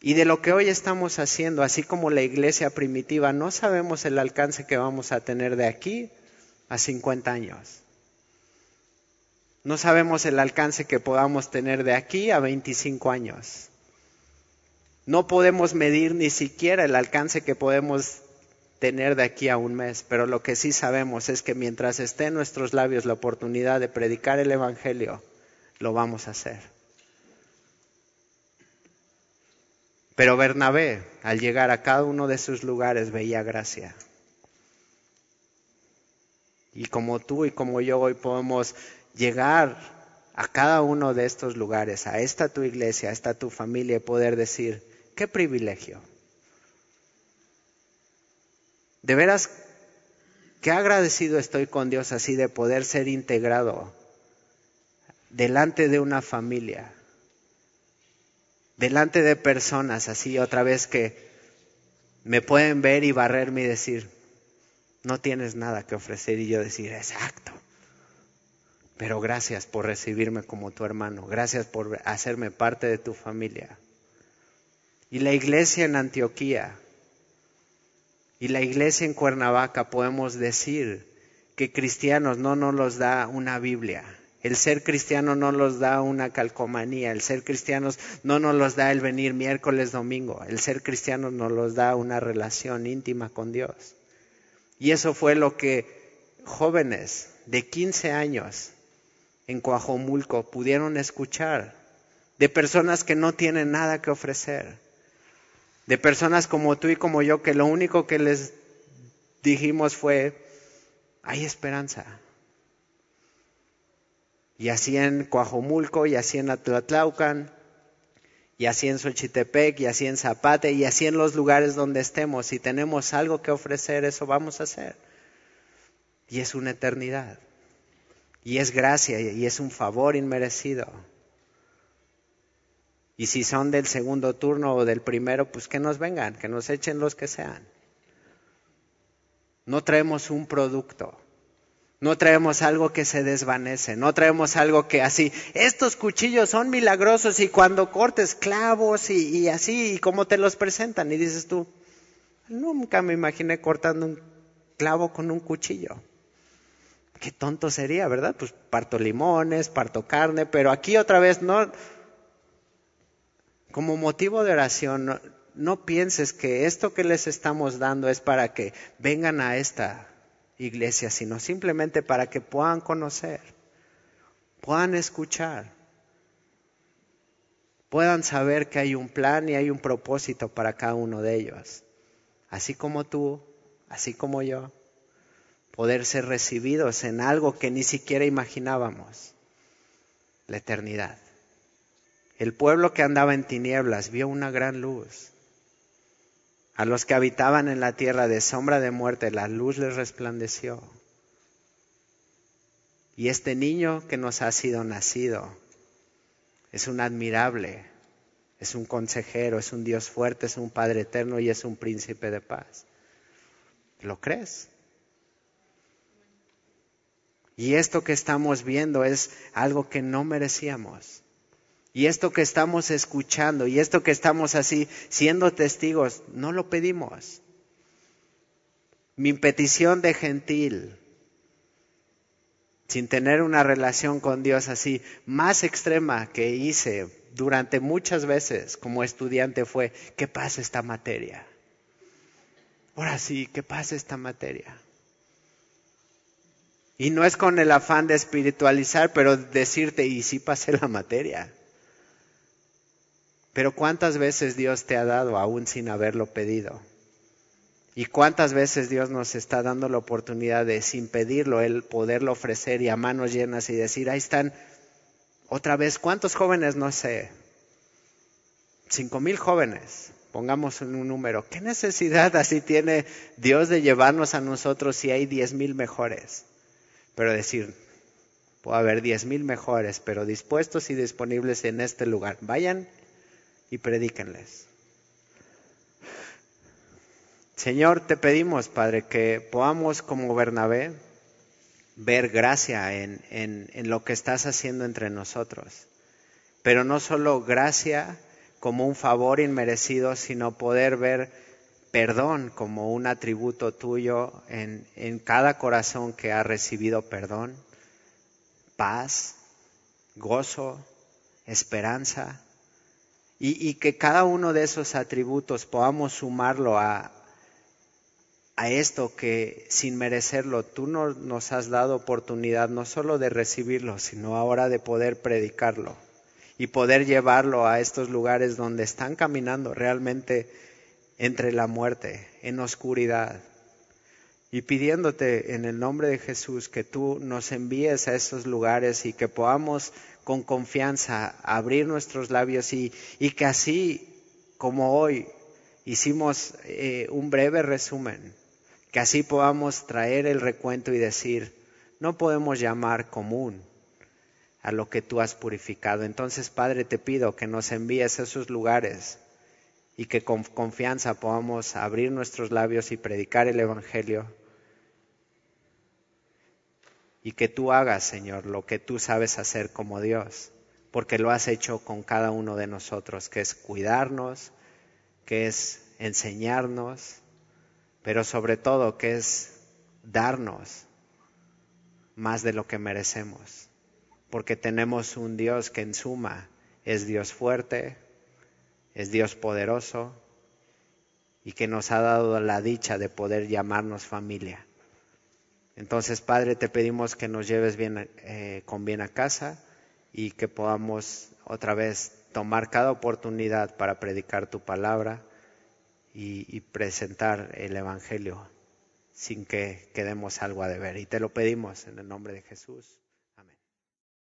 Y de lo que hoy estamos haciendo, así como la iglesia primitiva, no sabemos el alcance que vamos a tener de aquí a 50 años. No sabemos el alcance que podamos tener de aquí a 25 años. No podemos medir ni siquiera el alcance que podemos tener de aquí a un mes, pero lo que sí sabemos es que mientras esté en nuestros labios la oportunidad de predicar el Evangelio, lo vamos a hacer. Pero Bernabé, al llegar a cada uno de sus lugares, veía gracia. Y como tú y como yo hoy podemos llegar a cada uno de estos lugares, a esta tu iglesia, a esta tu familia, y poder decir, qué privilegio. De veras, qué agradecido estoy con Dios así de poder ser integrado delante de una familia delante de personas así otra vez que me pueden ver y barrerme y decir, no tienes nada que ofrecer y yo decir, exacto. Pero gracias por recibirme como tu hermano, gracias por hacerme parte de tu familia. Y la iglesia en Antioquía y la iglesia en Cuernavaca podemos decir que cristianos no nos los da una Biblia, el ser cristiano no nos da una calcomanía, el ser cristianos no nos los da el venir miércoles, domingo, el ser cristiano nos los da una relación íntima con Dios. Y eso fue lo que jóvenes de 15 años en Coajomulco pudieron escuchar de personas que no tienen nada que ofrecer, de personas como tú y como yo que lo único que les dijimos fue, hay esperanza, y así en Coajomulco, y así en Atlatlaucan, y así en Xochitepec, y así en Zapate, y así en los lugares donde estemos. Si tenemos algo que ofrecer, eso vamos a hacer. Y es una eternidad. Y es gracia, y es un favor inmerecido. Y si son del segundo turno o del primero, pues que nos vengan, que nos echen los que sean. No traemos un producto. No traemos algo que se desvanece, no traemos algo que así, estos cuchillos son milagrosos y cuando cortes clavos y, así, y cómo te los presentan, y dices tú, nunca me imaginé cortando un clavo con un cuchillo. Qué tonto sería, ¿verdad? Pues parto limones, parto carne, pero aquí otra vez no, como motivo de oración, no pienses que esto que les estamos dando es para que vengan a esta iglesia, sino simplemente para que puedan conocer, puedan escuchar, puedan saber que hay un plan y hay un propósito para cada uno de ellos. Así como tú, así como yo, poder ser recibidos en algo que ni siquiera imaginábamos, la eternidad. El pueblo que andaba en tinieblas vio una gran luz. A los que habitaban en la tierra de sombra de muerte, la luz les resplandeció. Y este niño que nos ha sido nacido es un admirable, es un consejero, es un Dios fuerte, es un Padre eterno y es un príncipe de paz. ¿Lo crees? Y esto que estamos viendo es algo que no merecíamos. Y esto que estamos escuchando y esto que estamos así siendo testigos, no lo pedimos. Mi petición de gentil, sin tener una relación con Dios así más extrema que hice durante muchas veces como estudiante fue, que pase esta materia. Ahora sí, que pase esta materia. Y no es con el afán de espiritualizar, pero decirte, y sí pasé la materia. Pero ¿cuántas veces Dios te ha dado aún sin haberlo pedido? ¿Y cuántas veces Dios nos está dando la oportunidad de, sin pedirlo, Él poderlo ofrecer y a manos llenas y decir, ahí están, otra vez, ¿cuántos jóvenes? No sé, cinco mil jóvenes, pongamos un número. ¿Qué necesidad así tiene Dios de llevarnos a nosotros si hay diez mil mejores? Pero decir, puede haber diez mil mejores, pero dispuestos y disponibles en este lugar. Vayan y predíquenles. Señor, te pedimos, Padre, que podamos como Bernabé ver gracia en, en, en lo que estás haciendo entre nosotros. Pero no solo gracia, como un favor inmerecido, sino poder ver perdón como un atributo tuyo en, cada corazón que ha recibido perdón, paz, gozo, esperanza, y, y, que cada uno de esos atributos podamos sumarlo a, a esto que sin merecerlo tú no, nos has dado oportunidad no solo de recibirlo, sino ahora de poder predicarlo y poder llevarlo a estos lugares donde están caminando realmente entre la muerte, en oscuridad. Y pidiéndote en el nombre de Jesús que tú nos envíes a esos lugares y que podamos con confianza abrir nuestros labios y, y que así como hoy hicimos eh, un breve resumen, que así podamos traer el recuento y decir, no podemos llamar común a lo que tú has purificado. Entonces, Padre, te pido que nos envíes a esos lugares y que con confianza podamos abrir nuestros labios y predicar el Evangelio. Y que tú hagas, Señor, lo que tú sabes hacer como Dios, porque lo has hecho con cada uno de nosotros, que es cuidarnos, que es enseñarnos, pero sobre todo que es darnos más de lo que merecemos porque tenemos un Dios que en suma es Dios fuerte, es Dios poderoso y que nos ha dado la dicha de poder llamarnos familia. Entonces, Padre, te pedimos que nos lleves bien, eh, con bien a casa y que podamos otra vez tomar cada oportunidad para predicar tu palabra y, y presentar el Evangelio sin que quedemos algo a deber. Y te lo pedimos en el nombre de Jesús.